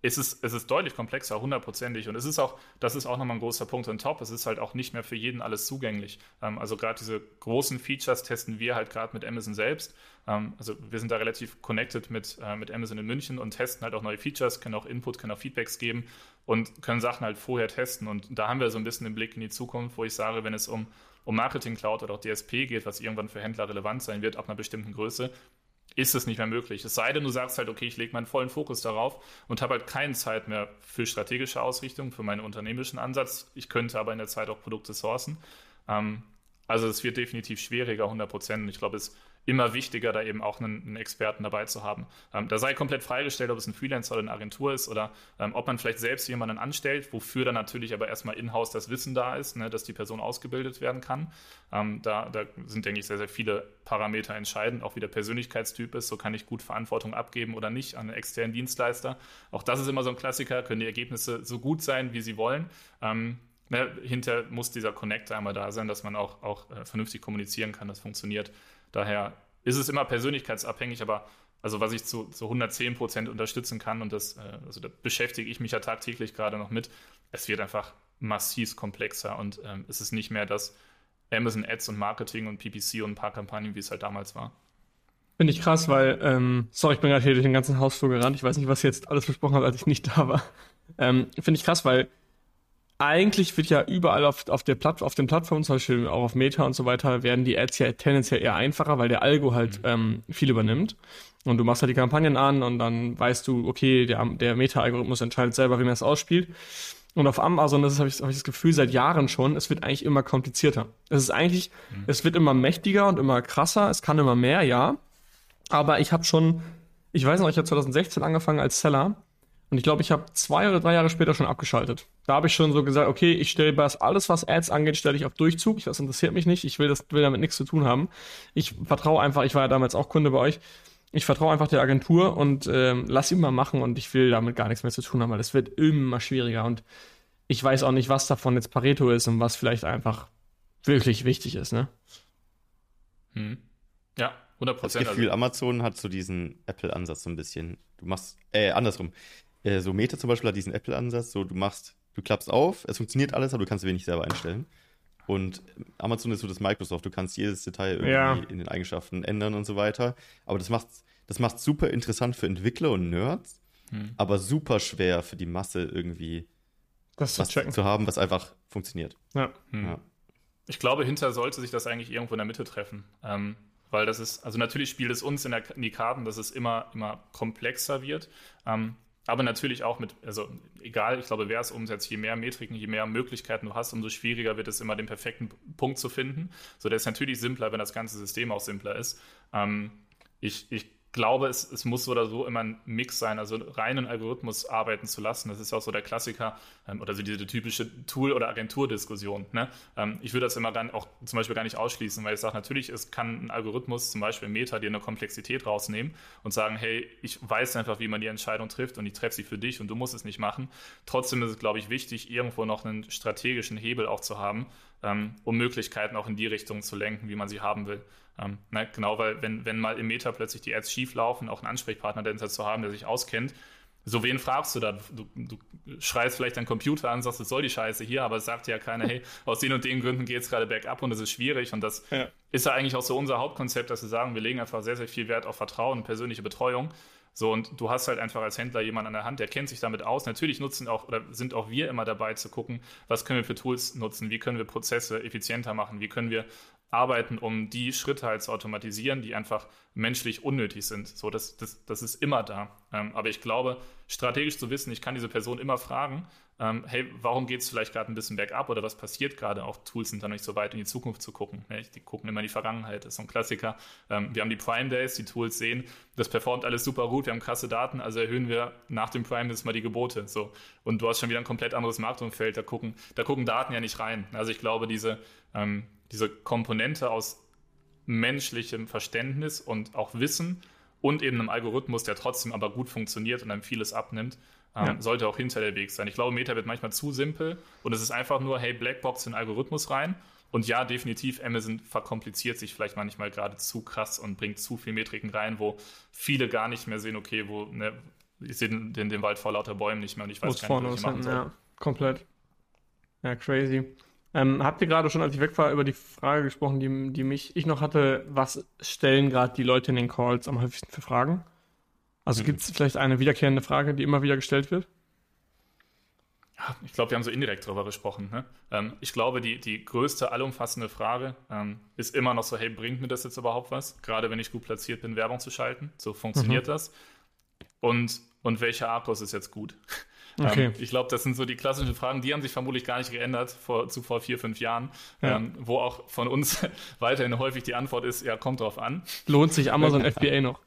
es ist, es ist deutlich komplexer, hundertprozentig. Und es ist auch, das ist auch nochmal ein großer Punkt on top. Es ist halt auch nicht mehr für jeden alles zugänglich. Ähm, also gerade diese großen Features testen wir halt gerade mit Amazon selbst. Ähm, also wir sind da relativ connected mit, äh, mit Amazon in München und testen halt auch neue Features, können auch Input, können auch Feedbacks geben und können Sachen halt vorher testen. Und da haben wir so ein bisschen den Blick in die Zukunft, wo ich sage, wenn es um, um Marketing Cloud oder auch DSP geht, was irgendwann für Händler relevant sein wird, ab einer bestimmten Größe, ist es nicht mehr möglich. Es sei denn, du sagst halt, okay, ich lege meinen vollen Fokus darauf und habe halt keine Zeit mehr für strategische Ausrichtung, für meinen unternehmerischen Ansatz. Ich könnte aber in der Zeit auch Produkte sourcen. Ähm, also es wird definitiv schwieriger, 100 Prozent. Ich glaube, es immer wichtiger, da eben auch einen, einen Experten dabei zu haben. Ähm, da sei komplett freigestellt, ob es ein Freelancer oder eine Agentur ist oder ähm, ob man vielleicht selbst jemanden anstellt, wofür dann natürlich aber erstmal in-house das Wissen da ist, ne, dass die Person ausgebildet werden kann. Ähm, da, da, sind, denke ich, sehr, sehr viele Parameter entscheidend, auch wie der Persönlichkeitstyp ist. So kann ich gut Verantwortung abgeben oder nicht an einen externen Dienstleister. Auch das ist immer so ein Klassiker, können die Ergebnisse so gut sein, wie sie wollen. Ähm, ne, hinter muss dieser Connect einmal da sein, dass man auch, auch äh, vernünftig kommunizieren kann, das funktioniert. Daher ist es immer persönlichkeitsabhängig, aber also was ich zu, zu 110 Prozent unterstützen kann und das, äh, also da beschäftige ich mich ja tagtäglich gerade noch mit, es wird einfach massiv komplexer und ähm, es ist nicht mehr das Amazon Ads und Marketing und PPC und ein paar Kampagnen, wie es halt damals war. Finde ich krass, weil, ähm, sorry, ich bin gerade hier durch den ganzen Hausflur gerannt. Ich weiß nicht, was ihr jetzt alles besprochen habt, als ich nicht da war. Ähm, Finde ich krass, weil eigentlich wird ja überall auf, auf, der Platt, auf den Plattformen, zum Beispiel auch auf Meta und so weiter, werden die Ads ja tendenziell eher einfacher, weil der Algo halt mhm. ähm, viel übernimmt. Und du machst halt die Kampagnen an und dann weißt du, okay, der, der Meta-Algorithmus entscheidet selber, wie man es ausspielt. Und auf Amazon, das habe ich, hab ich das Gefühl seit Jahren schon, es wird eigentlich immer komplizierter. Es ist eigentlich, mhm. es wird immer mächtiger und immer krasser, es kann immer mehr, ja. Aber ich habe schon, ich weiß noch, ich habe 2016 angefangen als Seller und ich glaube, ich habe zwei oder drei Jahre später schon abgeschaltet. Da habe ich schon so gesagt, okay, ich stelle alles, was Ads angeht, stelle ich auf Durchzug. Das interessiert mich nicht. Ich will, das, will damit nichts zu tun haben. Ich vertraue einfach, ich war ja damals auch Kunde bei euch. Ich vertraue einfach der Agentur und ähm, lass ihn mal machen und ich will damit gar nichts mehr zu tun haben, weil es wird immer schwieriger und ich weiß auch nicht, was davon jetzt Pareto ist und was vielleicht einfach wirklich wichtig ist, ne? Hm. Ja, 100 Prozent. Das Gefühl, also. Amazon hat so diesen Apple-Ansatz so ein bisschen. Du machst, äh, andersrum äh, so Meta zum Beispiel hat diesen Apple-Ansatz, so du machst, du klappst auf, es funktioniert alles, aber du kannst wenig selber einstellen. Und Amazon ist so das Microsoft, du kannst jedes Detail irgendwie ja. in den Eigenschaften ändern und so weiter. Aber das macht das macht super interessant für Entwickler und Nerds, hm. aber super schwer für die Masse irgendwie das was zu, zu haben, was einfach funktioniert. Ja. Hm. ja. Ich glaube, hinter sollte sich das eigentlich irgendwo in der Mitte treffen. Ähm, weil das ist, also natürlich spielt es uns in, der, in die Karten, dass es immer, immer komplexer wird. Ähm, aber natürlich auch mit, also egal, ich glaube, wer es umsetzt, je mehr Metriken, je mehr Möglichkeiten du hast, umso schwieriger wird es immer, den perfekten Punkt zu finden. So, der ist natürlich simpler, wenn das ganze System auch simpler ist. Ähm, ich, ich glaube, es, es muss so oder so immer ein Mix sein, also reinen Algorithmus arbeiten zu lassen. Das ist auch so der Klassiker ähm, oder so diese typische Tool- oder Agenturdiskussion. Ne? Ähm, ich würde das immer dann auch zum Beispiel gar nicht ausschließen, weil ich sage, natürlich, es kann ein Algorithmus, zum Beispiel Meta, dir eine Komplexität rausnehmen und sagen, hey, ich weiß einfach, wie man die Entscheidung trifft und ich treffe sie für dich und du musst es nicht machen. Trotzdem ist es, glaube ich, wichtig, irgendwo noch einen strategischen Hebel auch zu haben, ähm, um Möglichkeiten auch in die Richtung zu lenken, wie man sie haben will. Ähm, ne, genau, weil wenn, wenn mal im Meta plötzlich die Ads schief laufen, auch einen Ansprechpartner dahinter zu haben, der sich auskennt, so, wen fragst du da? Du, du, schreist vielleicht deinen Computer an, sagst, es soll die Scheiße hier, aber es sagt ja keiner, hey, aus den und den Gründen geht es gerade bergab und es ist schwierig. Und das ja. ist ja eigentlich auch so unser Hauptkonzept, dass wir sagen, wir legen einfach sehr, sehr viel Wert auf Vertrauen und persönliche Betreuung. So, und du hast halt einfach als Händler jemanden an der Hand, der kennt sich damit aus. Natürlich nutzen auch oder sind auch wir immer dabei zu gucken, was können wir für Tools nutzen, wie können wir Prozesse effizienter machen, wie können wir arbeiten, um die Schritte halt zu automatisieren, die einfach menschlich unnötig sind. So, das, das, das ist immer da. Ähm, aber ich glaube, strategisch zu wissen, ich kann diese Person immer fragen, ähm, hey, warum geht es vielleicht gerade ein bisschen bergab oder was passiert gerade? Auch Tools sind da nicht so weit in die Zukunft zu gucken. Ne? Die gucken immer in die Vergangenheit, das ist so ein Klassiker. Ähm, wir haben die Prime Days, die Tools sehen, das performt alles super gut, wir haben krasse Daten, also erhöhen wir nach dem Prime Days mal die Gebote. So. Und du hast schon wieder ein komplett anderes Marktumfeld, da gucken, da gucken Daten ja nicht rein. Also ich glaube, diese, ähm, diese Komponente aus menschlichem Verständnis und auch Wissen und eben einem Algorithmus, der trotzdem aber gut funktioniert und einem vieles abnimmt, ähm, ja. sollte auch hinter der Weg sein. Ich glaube, Meta wird manchmal zu simpel und es ist einfach nur, hey, Blackbox in Algorithmus rein. Und ja, definitiv, Amazon verkompliziert sich vielleicht manchmal gerade zu krass und bringt zu viel Metriken rein, wo viele gar nicht mehr sehen, okay, wo, ne, ich sehe den, den, den, Wald vor lauter Bäumen nicht mehr und ich weiß gar nicht, was ich machen soll. Ja, komplett. Ja, crazy. Ähm, habt ihr gerade schon, als ich weg war, über die Frage gesprochen, die, die mich ich noch hatte, was stellen gerade die Leute in den Calls am häufigsten für Fragen? Also mhm. gibt es vielleicht eine wiederkehrende Frage, die immer wieder gestellt wird? Ich glaube, wir haben so indirekt darüber gesprochen. Ne? Ähm, ich glaube, die, die größte, allumfassende Frage ähm, ist immer noch so, hey, bringt mir das jetzt überhaupt was? Gerade wenn ich gut platziert bin, Werbung zu schalten. So funktioniert mhm. das. Und, und welcher Arcos ist jetzt gut? Okay. Ähm, ich glaube, das sind so die klassischen Fragen, die haben sich vermutlich gar nicht geändert vor, zu vor vier, fünf Jahren, ja. ähm, wo auch von uns weiterhin häufig die Antwort ist, ja, kommt drauf an. Lohnt sich Amazon FBA noch?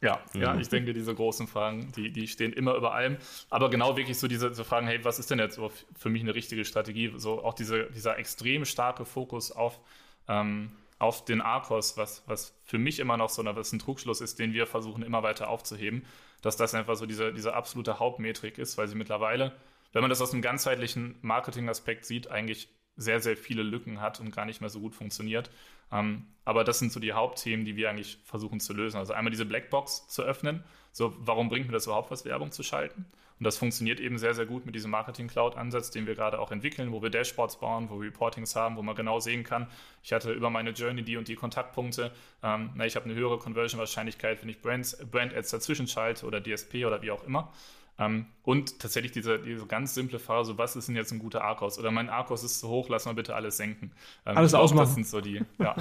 Ja, mhm. ja, ich denke, diese großen Fragen, die, die stehen immer über allem. Aber genau wirklich so diese, diese Fragen, hey, was ist denn jetzt für mich eine richtige Strategie? So auch diese, dieser extrem starke Fokus auf, ähm, auf den Arcos, was, was für mich immer noch so eine, was ein Trugschluss ist, den wir versuchen immer weiter aufzuheben dass das einfach so diese, diese absolute Hauptmetrik ist, weil sie mittlerweile, wenn man das aus einem ganzheitlichen Marketing-Aspekt sieht, eigentlich sehr, sehr viele Lücken hat und gar nicht mehr so gut funktioniert. Ähm, aber das sind so die Hauptthemen, die wir eigentlich versuchen zu lösen. Also einmal diese Blackbox zu öffnen. So, warum bringt mir das überhaupt was, Werbung zu schalten? Und das funktioniert eben sehr, sehr gut mit diesem Marketing-Cloud-Ansatz, den wir gerade auch entwickeln, wo wir Dashboards bauen, wo wir Reportings haben, wo man genau sehen kann, ich hatte über meine Journey die und die Kontaktpunkte. Ähm, na, ich habe eine höhere Conversion-Wahrscheinlichkeit, wenn ich Brand-Ads dazwischen schalte oder DSP oder wie auch immer. Ähm, und tatsächlich diese, diese ganz simple Phase, was ist denn jetzt ein guter Arcos? Oder mein Arcos ist zu hoch, lass mal bitte alles senken. Ähm, alles glaub, ausmachen. Das sind so die, ja,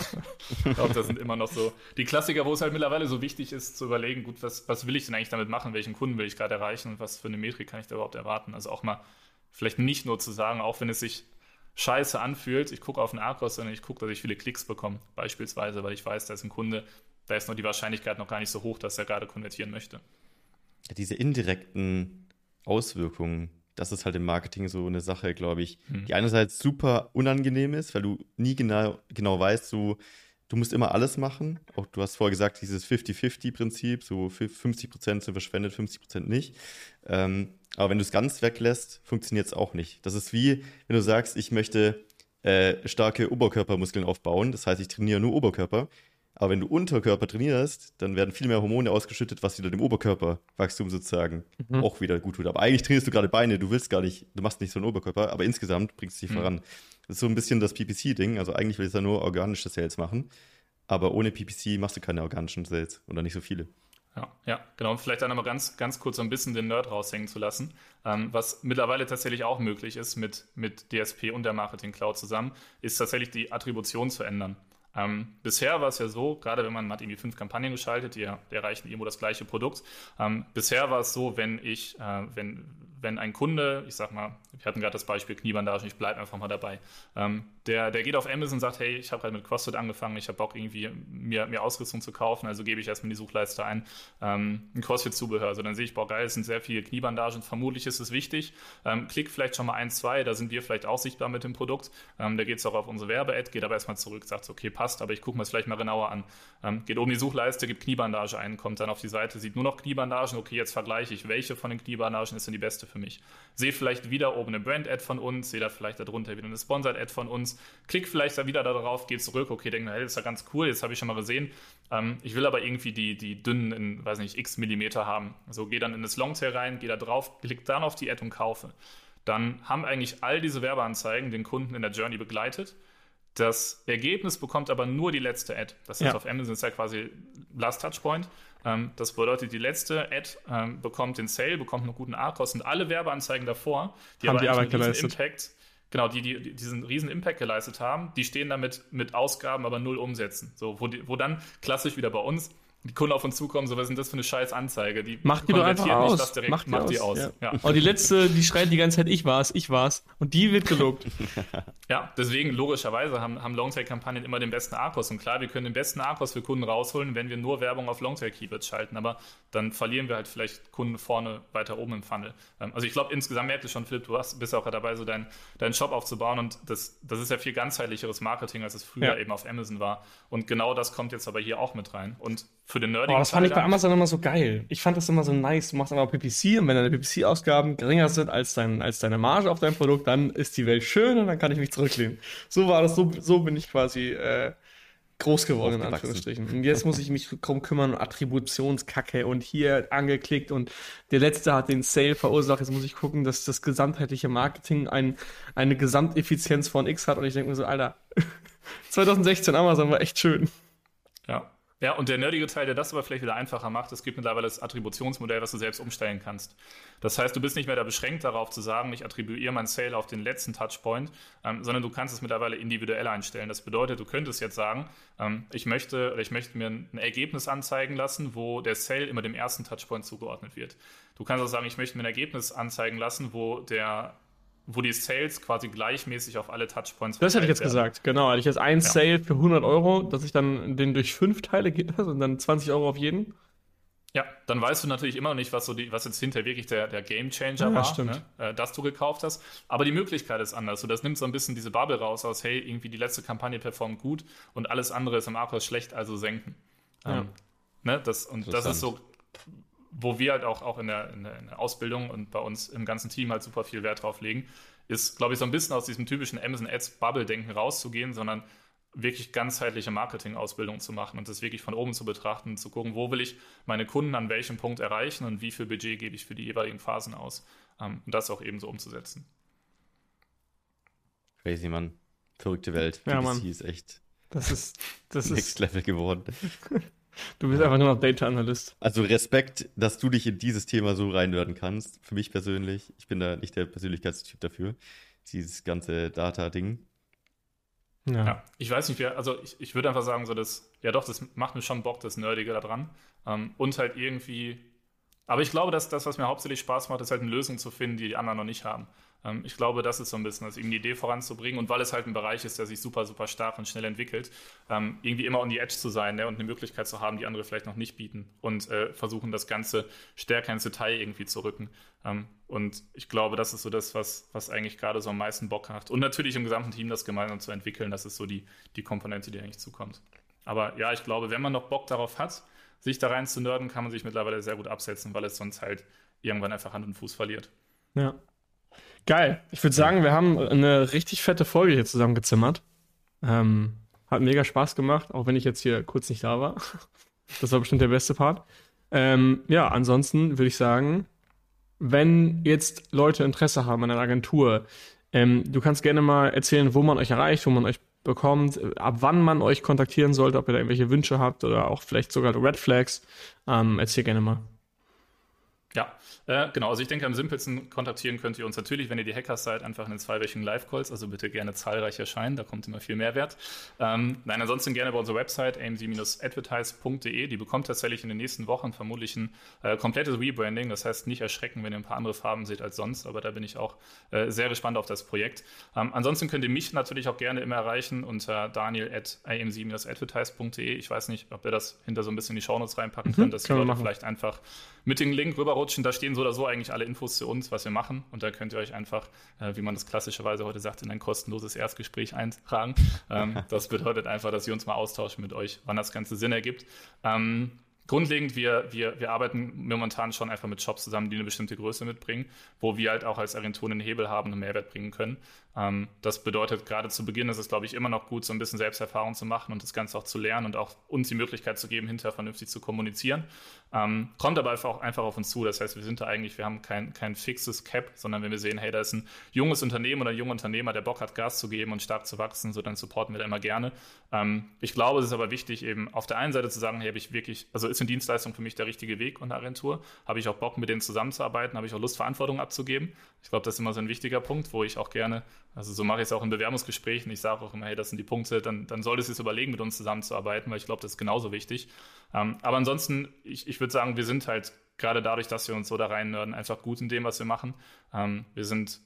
ich glaube, das sind immer noch so die Klassiker, wo es halt mittlerweile so wichtig ist, zu überlegen, gut, was, was will ich denn eigentlich damit machen? Welchen Kunden will ich gerade erreichen und was für eine Metrik kann ich da überhaupt erwarten? Also auch mal vielleicht nicht nur zu sagen, auch wenn es sich scheiße anfühlt, ich gucke auf den Arcos, sondern ich gucke, dass ich viele Klicks bekomme, beispielsweise, weil ich weiß, da ist ein Kunde, da ist noch die Wahrscheinlichkeit noch gar nicht so hoch, dass er gerade konvertieren möchte diese indirekten Auswirkungen, das ist halt im Marketing so eine Sache, glaube ich, mhm. die einerseits super unangenehm ist, weil du nie genau, genau weißt, so, du musst immer alles machen. Auch du hast vorher gesagt, dieses 50-50-Prinzip, so 50 Prozent sind verschwendet, 50 Prozent nicht. Ähm, aber wenn du es ganz weglässt, funktioniert es auch nicht. Das ist wie, wenn du sagst, ich möchte äh, starke Oberkörpermuskeln aufbauen. Das heißt, ich trainiere nur Oberkörper. Aber wenn du Unterkörper trainierst, dann werden viel mehr Hormone ausgeschüttet, was wieder dem Oberkörperwachstum sozusagen mhm. auch wieder gut tut. Aber eigentlich trainierst du gerade Beine, du willst gar nicht, du machst nicht so einen Oberkörper, aber insgesamt bringst du dich mhm. voran. Das ist so ein bisschen das PPC-Ding. Also eigentlich will ich da nur organische Sales machen. Aber ohne PPC machst du keine organischen Sales oder nicht so viele. Ja, ja, genau. Und vielleicht dann nochmal ganz, ganz kurz so ein bisschen den Nerd raushängen zu lassen. Ähm, was mittlerweile tatsächlich auch möglich ist mit, mit DSP und der Marketing Cloud zusammen, ist tatsächlich die Attribution zu ändern. Ähm, bisher war es ja so, gerade wenn man, hat irgendwie fünf Kampagnen geschaltet, die, die erreichen irgendwo das gleiche Produkt. Ähm, bisher war es so, wenn ich, äh, wenn, wenn ein Kunde, ich sag mal, wir hatten gerade das Beispiel Kniebandagen, ich bleibe einfach mal dabei, ähm, der, der geht auf Amazon und sagt, hey, ich habe gerade mit CrossFit angefangen, ich habe Bock irgendwie mir, mir Ausrüstung zu kaufen, also gebe ich erstmal in die Suchleiste ein, ähm, ein CrossFit-Zubehör. Also dann sehe ich, boah geil, es sind sehr viele Kniebandagen, vermutlich ist es wichtig. Ähm, klick vielleicht schon mal ein, zwei, da sind wir vielleicht auch sichtbar mit dem Produkt. Ähm, da geht es auch auf unsere Werbe-Ad, geht aber erstmal zurück, sagt, okay, passt, aber ich gucke mir es vielleicht mal genauer an. Ähm, geht oben die Suchleiste, gibt Kniebandage ein, kommt dann auf die Seite, sieht nur noch Kniebandagen, okay, jetzt vergleiche ich, welche von den Kniebandagen ist denn die beste für mich. Sehe vielleicht wieder oben eine Brand-Ad von uns, sehe da vielleicht darunter wieder eine Sponsored-Ad von uns, klick vielleicht da wieder darauf, gehe zurück, okay, denke, hey, das ist ja ganz cool, jetzt habe ich schon mal gesehen. Ähm, ich will aber irgendwie die, die dünnen in, weiß nicht, x Millimeter haben. Also gehe dann in das Longtail rein, gehe da drauf, klick dann auf die Ad und kaufe. Dann haben eigentlich all diese Werbeanzeigen den Kunden in der Journey begleitet das Ergebnis bekommt aber nur die letzte Ad. Das heißt, ja. auf Amazon ist ja quasi Last Touchpoint. Ähm, das bedeutet, die letzte Ad ähm, bekommt den Sale, bekommt einen guten A-Kost und alle Werbeanzeigen davor, die haben aber die Arbeit geleistet. Impact, genau, die, die diesen riesen Impact geleistet haben, die stehen damit mit Ausgaben, aber null umsetzen. So, wo, die, wo dann klassisch wieder bei uns die Kunden auf uns zukommen, so was ist denn das für eine scheiß Anzeige? Die macht die doch einfach nicht aus. Das direkt, macht die macht aus. Die aus. Ja. Ja. Und oh, die letzte, die schreit die ganze Zeit, ich war's, ich war's. Und die wird gelobt. ja, deswegen logischerweise haben, haben Longtail-Kampagnen immer den besten Arkos. Und klar, wir können den besten Arkos für Kunden rausholen, wenn wir nur Werbung auf Longtail-Keywords schalten. Aber dann verlieren wir halt vielleicht Kunden vorne weiter oben im Funnel. Ähm, also ich glaube, insgesamt merkt ihr schon, Philipp, du hast, bist auch dabei, so deinen dein Shop aufzubauen. Und das, das ist ja viel ganzheitlicheres Marketing, als es früher ja. eben auf Amazon war. Und genau das kommt jetzt aber hier auch mit rein. Und für den nerdigen oh, das fand ich bei Amazon immer so geil. Ich fand das immer so nice. Du machst einfach PPC und wenn deine PPC-Ausgaben geringer sind als, dein, als deine Marge auf dein Produkt, dann ist die Welt schön und dann kann ich mich zurücklehnen. So war das, so, so bin ich quasi äh, groß geworden, in Anführungsstrichen. Und jetzt muss ich mich drum kümmern, Attributionskacke und hier angeklickt und der letzte hat den Sale verursacht. Jetzt muss ich gucken, dass das gesamtheitliche Marketing ein, eine Gesamteffizienz von X hat und ich denke mir so, Alter, 2016 Amazon war echt schön. Ja. Ja, und der nerdige Teil, der das aber vielleicht wieder einfacher macht, es gibt mittlerweile das Attributionsmodell, was du selbst umstellen kannst. Das heißt, du bist nicht mehr da beschränkt darauf zu sagen, ich attribuiere mein Sale auf den letzten Touchpoint, ähm, sondern du kannst es mittlerweile individuell einstellen. Das bedeutet, du könntest jetzt sagen, ähm, ich möchte oder ich möchte mir ein Ergebnis anzeigen lassen, wo der Sale immer dem ersten Touchpoint zugeordnet wird. Du kannst auch sagen, ich möchte mir ein Ergebnis anzeigen lassen, wo der wo die Sales quasi gleichmäßig auf alle Touchpoints Das hätte ich jetzt werden. gesagt, genau. Hätte ich jetzt ein ja. Sale für 100 Euro, dass ich dann den durch fünf Teile geht das und dann 20 Euro auf jeden. Ja, dann weißt du natürlich immer noch nicht, was, so die, was jetzt hinterher wirklich der, der Game Changer ja, war, ne? äh, dass du gekauft hast. Aber die Möglichkeit ist anders. So, das nimmt so ein bisschen diese Bubble raus aus, hey, irgendwie die letzte Kampagne performt gut und alles andere ist im Arkos schlecht, also senken. Ja. Ähm, ne? das, und das ist so, wo wir halt auch, auch in, der, in, der, in der Ausbildung und bei uns im ganzen Team halt super viel Wert drauf legen, ist, glaube ich, so ein bisschen aus diesem typischen Amazon Ads Bubble-Denken rauszugehen, sondern wirklich ganzheitliche Marketing-Ausbildung zu machen und das wirklich von oben zu betrachten und zu gucken, wo will ich meine Kunden an welchem Punkt erreichen und wie viel Budget gebe ich für die jeweiligen Phasen aus um, und das auch eben so umzusetzen. Crazy, Mann. Verrückte Welt. Ja, PPC Mann. ist echt das ist, das Next ist, Level geworden. Du bist einfach nur noch Data Analyst. Also Respekt, dass du dich in dieses Thema so reinwerden kannst. Für mich persönlich. Ich bin da nicht der Persönlichkeitstyp dafür. Dieses ganze Data-Ding. Ja. ja. ich weiß nicht, wer, also ich, ich würde einfach sagen, so das, ja doch, das macht mir schon Bock, das Nerdige da dran. Ähm, und halt irgendwie, aber ich glaube, dass das, was mir hauptsächlich Spaß macht, ist halt eine Lösung zu finden, die die anderen noch nicht haben. Ähm, ich glaube, das ist so ein bisschen, also ihm die Idee voranzubringen und weil es halt ein Bereich ist, der sich super, super stark und schnell entwickelt, ähm, irgendwie immer on the edge zu sein ne, und eine Möglichkeit zu haben, die andere vielleicht noch nicht bieten und äh, versuchen, das Ganze stärker ins Detail irgendwie zu rücken. Ähm, und ich glaube, das ist so das, was, was eigentlich gerade so am meisten Bock macht. Und natürlich im gesamten Team das gemeinsam zu entwickeln, das ist so die, die Komponente, die eigentlich zukommt. Aber ja, ich glaube, wenn man noch Bock darauf hat, sich da rein zu nerden, kann man sich mittlerweile sehr gut absetzen, weil es sonst halt irgendwann einfach Hand und Fuß verliert. Ja, Geil. Ich würde sagen, wir haben eine richtig fette Folge hier zusammengezimmert. Ähm, hat mega Spaß gemacht, auch wenn ich jetzt hier kurz nicht da war. Das war bestimmt der beste Part. Ähm, ja, ansonsten würde ich sagen, wenn jetzt Leute Interesse haben an einer Agentur, ähm, du kannst gerne mal erzählen, wo man euch erreicht, wo man euch bekommt, ab wann man euch kontaktieren sollte, ob ihr da irgendwelche Wünsche habt oder auch vielleicht sogar Red Flags. Ähm, erzähl gerne mal. Ja, äh, genau. Also ich denke, am simpelsten kontaktieren könnt ihr uns natürlich, wenn ihr die Hackers seid, einfach in den zweiwöchigen Live-Calls. Also bitte gerne zahlreich erscheinen, da kommt immer viel Mehrwert. Ähm, nein, ansonsten gerne bei unserer Website amc-advertise.de. Die bekommt tatsächlich in den nächsten Wochen vermutlich ein äh, komplettes Rebranding. Das heißt, nicht erschrecken, wenn ihr ein paar andere Farben seht als sonst. Aber da bin ich auch äh, sehr gespannt auf das Projekt. Ähm, ansonsten könnt ihr mich natürlich auch gerne immer erreichen unter daniel.amc-advertise.de. Ich weiß nicht, ob ihr das hinter so ein bisschen in die Shownotes reinpacken mhm, könnt, dass die Leute vielleicht einfach mit dem Link rüberrutschen. Da stehen so oder so eigentlich alle Infos zu uns, was wir machen. Und da könnt ihr euch einfach, äh, wie man das klassischerweise heute sagt, in ein kostenloses Erstgespräch eintragen. Ähm, das bedeutet einfach, dass wir uns mal austauschen mit euch, wann das Ganze Sinn ergibt. Ähm, grundlegend, wir, wir, wir arbeiten momentan schon einfach mit Shops zusammen, die eine bestimmte Größe mitbringen, wo wir halt auch als Agentur einen Hebel haben und einen Mehrwert bringen können. Ähm, das bedeutet, gerade zu Beginn ist es, glaube ich, immer noch gut, so ein bisschen Selbsterfahrung zu machen und das Ganze auch zu lernen und auch uns die Möglichkeit zu geben, hinterher vernünftig zu kommunizieren. Ähm, kommt aber einfach, auch einfach auf uns zu. Das heißt, wir sind da eigentlich, wir haben kein, kein fixes Cap, sondern wenn wir sehen, hey, da ist ein junges Unternehmen oder ein junger Unternehmer, der Bock hat, Gas zu geben und stark zu wachsen, so dann supporten wir da immer gerne. Ähm, ich glaube, es ist aber wichtig, eben auf der einen Seite zu sagen, hey, habe ich wirklich, also ist eine Dienstleistung für mich der richtige Weg und eine Agentur? Habe ich auch Bock, mit denen zusammenzuarbeiten? Habe ich auch Lust, Verantwortung abzugeben? Ich glaube, das ist immer so ein wichtiger Punkt, wo ich auch gerne also so mache ich es auch in Bewerbungsgesprächen. Ich sage auch immer, hey, das sind die Punkte, dann, dann solltest du es überlegen, mit uns zusammenzuarbeiten, weil ich glaube, das ist genauso wichtig. Ähm, aber ansonsten, ich, ich würde sagen, wir sind halt gerade dadurch, dass wir uns so da rein nörden, einfach gut in dem, was wir machen. Ähm, wir sind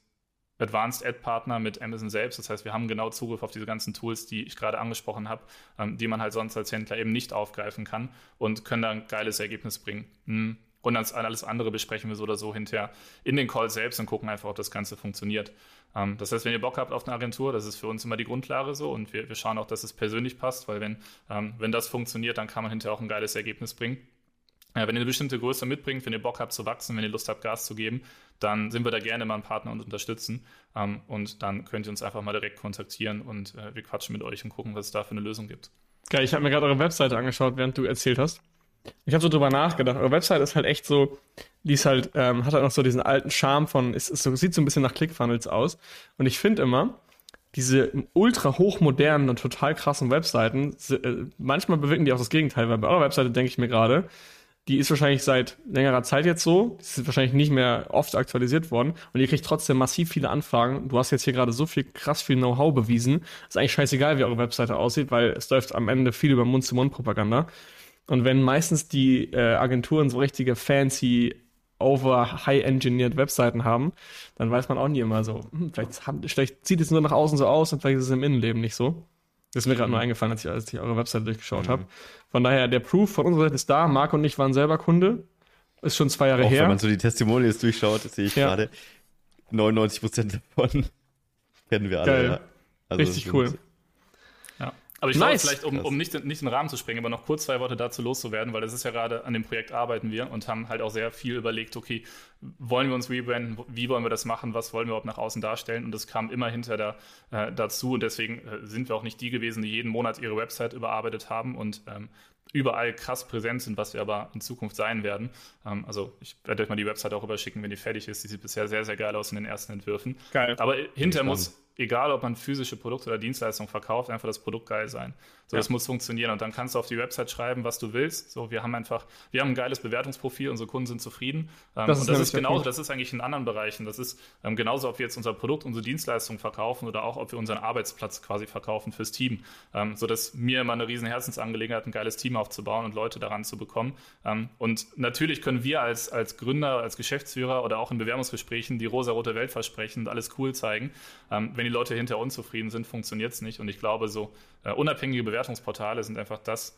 Advanced Ad Partner mit Amazon selbst. Das heißt, wir haben genau Zugriff auf diese ganzen Tools, die ich gerade angesprochen habe, ähm, die man halt sonst als Händler eben nicht aufgreifen kann und können da ein geiles Ergebnis bringen. Hm. Und alles andere besprechen wir so oder so hinterher in den Call selbst und gucken einfach, ob das Ganze funktioniert. Ähm, das heißt, wenn ihr Bock habt auf eine Agentur, das ist für uns immer die Grundlage so und wir, wir schauen auch, dass es persönlich passt, weil wenn, ähm, wenn das funktioniert, dann kann man hinterher auch ein geiles Ergebnis bringen. wenn ihr eine bestimmte Größe mitbringt, wenn ihr Bock habt zu wachsen, wenn ihr Lust habt, Gas zu geben, dann sind wir da gerne mal ein Partner und unterstützen. Ähm, und dann könnt ihr uns einfach mal direkt kontaktieren und äh, wir quatschen mit euch und gucken, was es da für eine Lösung gibt. Geil, ich habe mir gerade eure Webseite angeschaut, während du erzählt hast. Ich habe so drüber nachgedacht. Eure Website ist halt echt so, die ist halt, ähm, hat halt noch so diesen alten Charme von, es, es sieht so ein bisschen nach ClickFunnels aus. Und ich finde immer, diese ultra hochmodernen und total krassen Webseiten, äh, manchmal bewirken die auch das Gegenteil, weil bei eurer Webseite denke ich mir gerade, die ist wahrscheinlich seit längerer Zeit jetzt so, die ist wahrscheinlich nicht mehr oft aktualisiert worden und ihr kriegt trotzdem massiv viele Anfragen. Du hast jetzt hier gerade so viel krass viel Know-how bewiesen. Ist eigentlich scheißegal, wie eure Webseite aussieht, weil es läuft am Ende viel über Mund-zu-Mund-Propaganda. Und wenn meistens die äh, Agenturen so richtige fancy, over high-engineered Webseiten haben, dann weiß man auch nie immer so, hm, vielleicht, haben, vielleicht sieht es nur nach außen so aus und vielleicht ist es im Innenleben nicht so. Das ist mir gerade nur mhm. eingefallen, als ich, als ich eure Webseite durchgeschaut mhm. habe. Von daher, der Proof von unserer Seite ist da. Marc und ich waren selber Kunde. Ist schon zwei Jahre auch her. Wenn man so die Testimonials durchschaut, sehe ich ja. gerade, 99% davon kennen wir alle. Geil. Ja. Also Richtig cool. Aber ich nice. glaube, vielleicht, um, um nicht, nicht den Rahmen zu sprengen, aber noch kurz zwei Worte dazu loszuwerden, weil das ist ja gerade, an dem Projekt arbeiten wir und haben halt auch sehr viel überlegt, okay, wollen wir uns rebranden, wie wollen wir das machen, was wollen wir überhaupt nach außen darstellen und das kam immer hinter da, äh, dazu und deswegen äh, sind wir auch nicht die gewesen, die jeden Monat ihre Website überarbeitet haben und ähm, überall krass präsent sind, was wir aber in Zukunft sein werden. Ähm, also ich werde euch mal die Website auch rüberschicken, wenn die fertig ist. Die sieht bisher sehr, sehr geil aus in den ersten Entwürfen. Geil. Aber hinter muss egal ob man physische Produkte oder Dienstleistungen verkauft, einfach das Produkt geil sein. So, ja. das muss funktionieren. Und dann kannst du auf die Website schreiben, was du willst. So, wir haben einfach, wir haben ein geiles Bewertungsprofil, unsere Kunden sind zufrieden. Ähm, das und das ist genauso, das ist eigentlich in anderen Bereichen. Das ist ähm, genauso, ob wir jetzt unser Produkt, unsere Dienstleistung verkaufen oder auch, ob wir unseren Arbeitsplatz quasi verkaufen fürs Team. Ähm, so dass mir immer eine riesen Herzensangelegenheit, ein geiles Team aufzubauen und Leute daran zu bekommen. Ähm, und natürlich können wir als, als Gründer, als Geschäftsführer oder auch in Bewerbungsgesprächen die rosa-rote Welt versprechen und alles cool zeigen. Ähm, wenn die Leute hinter uns zufrieden sind, funktioniert es nicht. Und ich glaube, so äh, unabhängige Bewertungsportale sind einfach das,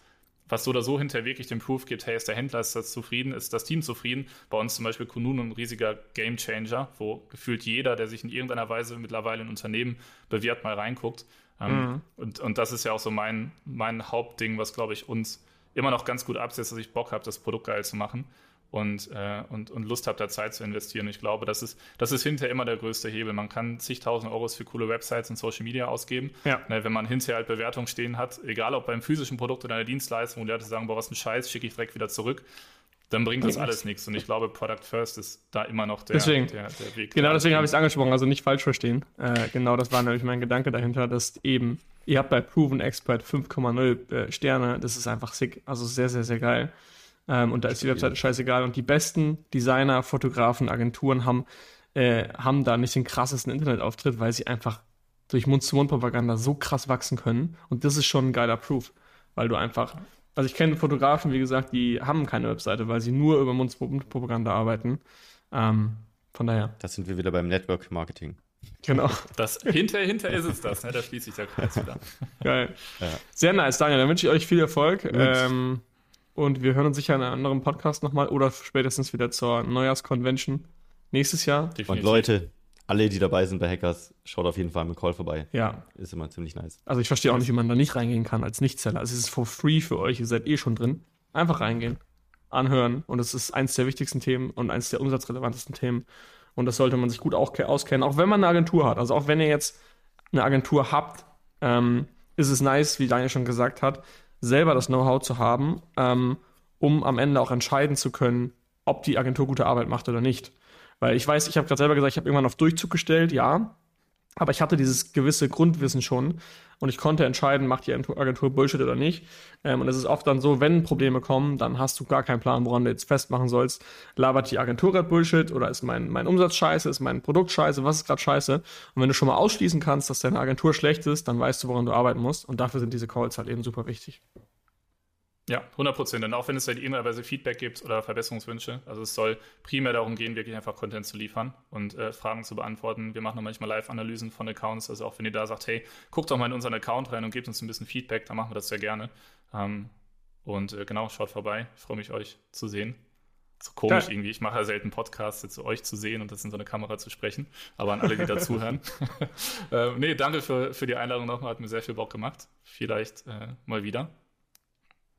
was so oder so hinterher wirklich den Proof gibt, hey, ist der Händler ist das zufrieden, ist das Team zufrieden. Bei uns zum Beispiel Kunun ein riesiger Gamechanger, wo gefühlt jeder, der sich in irgendeiner Weise mittlerweile in Unternehmen bewährt, mal reinguckt. Ähm, mhm. und, und das ist ja auch so mein, mein Hauptding, was, glaube ich, uns immer noch ganz gut absetzt, dass ich Bock habe, das Produkt geil zu machen und, äh, und, und Lust habt, da Zeit zu investieren. ich glaube, das ist, das ist hinterher immer der größte Hebel. Man kann zigtausend Euros für coole Websites und Social Media ausgeben. Ja. Ne, wenn man hinterher halt Bewertungen stehen hat, egal ob beim physischen Produkt oder einer Dienstleistung, wo die Leute sagen, boah, was ein Scheiß, schicke ich direkt wieder zurück, dann bringt das alles nichts. Und ich glaube, Product First ist da immer noch der, deswegen, der, der Weg. Genau deswegen habe ich es angesprochen, also nicht falsch verstehen. Äh, genau das war nämlich mein Gedanke dahinter, dass eben, ihr habt bei Proven Expert 5,0 äh, Sterne, das ist einfach sick, also sehr, sehr, sehr geil. Ähm, und da ist die Webseite scheißegal. Und die besten Designer, Fotografen, Agenturen haben, äh, haben da nicht den krassesten Internetauftritt, weil sie einfach durch Mund-zu-Mund-Propaganda so krass wachsen können. Und das ist schon ein geiler Proof, weil du einfach. Also ich kenne Fotografen, wie gesagt, die haben keine Webseite, weil sie nur über Mund-zu-Mund-Propaganda arbeiten. Ähm, von daher. Das sind wir wieder beim Network Marketing. Genau. Das, hinter, hinter ist es das, ne? da schließt sich der Kreis wieder. Geil. Ja. Sehr nice, Daniel. Dann wünsche ich euch viel Erfolg. Ähm, und wir hören uns sicher in einem anderen Podcast nochmal oder spätestens wieder zur Neujahrskonvention nächstes Jahr. Definitiv. Und Leute, alle, die dabei sind bei Hackers, schaut auf jeden Fall mit Call vorbei. Ja. Ist immer ziemlich nice. Also ich verstehe auch nicht, wie man da nicht reingehen kann als Nichtseller. Also es ist for free für euch, ihr seid eh schon drin. Einfach reingehen. anhören. Und es ist eins der wichtigsten Themen und eins der umsatzrelevantesten Themen. Und das sollte man sich gut auch auskennen, auch wenn man eine Agentur hat. Also auch wenn ihr jetzt eine Agentur habt, ähm, ist es nice, wie Daniel schon gesagt hat, selber das Know-how zu haben, ähm, um am Ende auch entscheiden zu können, ob die Agentur gute Arbeit macht oder nicht. Weil ich weiß, ich habe gerade selber gesagt, ich habe irgendwann auf Durchzug gestellt, ja. Aber ich hatte dieses gewisse Grundwissen schon und ich konnte entscheiden, macht die Agentur Bullshit oder nicht. Ähm, und es ist oft dann so, wenn Probleme kommen, dann hast du gar keinen Plan, woran du jetzt festmachen sollst. Labert die Agentur gerade Bullshit oder ist mein, mein Umsatz scheiße, ist mein Produkt scheiße, was ist gerade scheiße? Und wenn du schon mal ausschließen kannst, dass deine Agentur schlecht ist, dann weißt du, woran du arbeiten musst. Und dafür sind diese Calls halt eben super wichtig. Ja, 100 Prozent. Und auch wenn es halt E-Mail-weise Feedback gibt oder Verbesserungswünsche. Also es soll primär darum gehen, wirklich einfach Content zu liefern und äh, Fragen zu beantworten. Wir machen auch manchmal Live-Analysen von Accounts. Also auch wenn ihr da sagt, hey, guckt doch mal in unseren Account rein und gebt uns ein bisschen Feedback, dann machen wir das sehr gerne. Ähm, und äh, genau, schaut vorbei. Ich freue mich, euch zu sehen. So komisch ja. irgendwie. Ich mache ja selten Podcasts, jetzt euch zu sehen und das in so eine Kamera zu sprechen. Aber an alle, die dazuhören. äh, nee, danke für, für die Einladung nochmal. Hat mir sehr viel Bock gemacht. Vielleicht äh, mal wieder.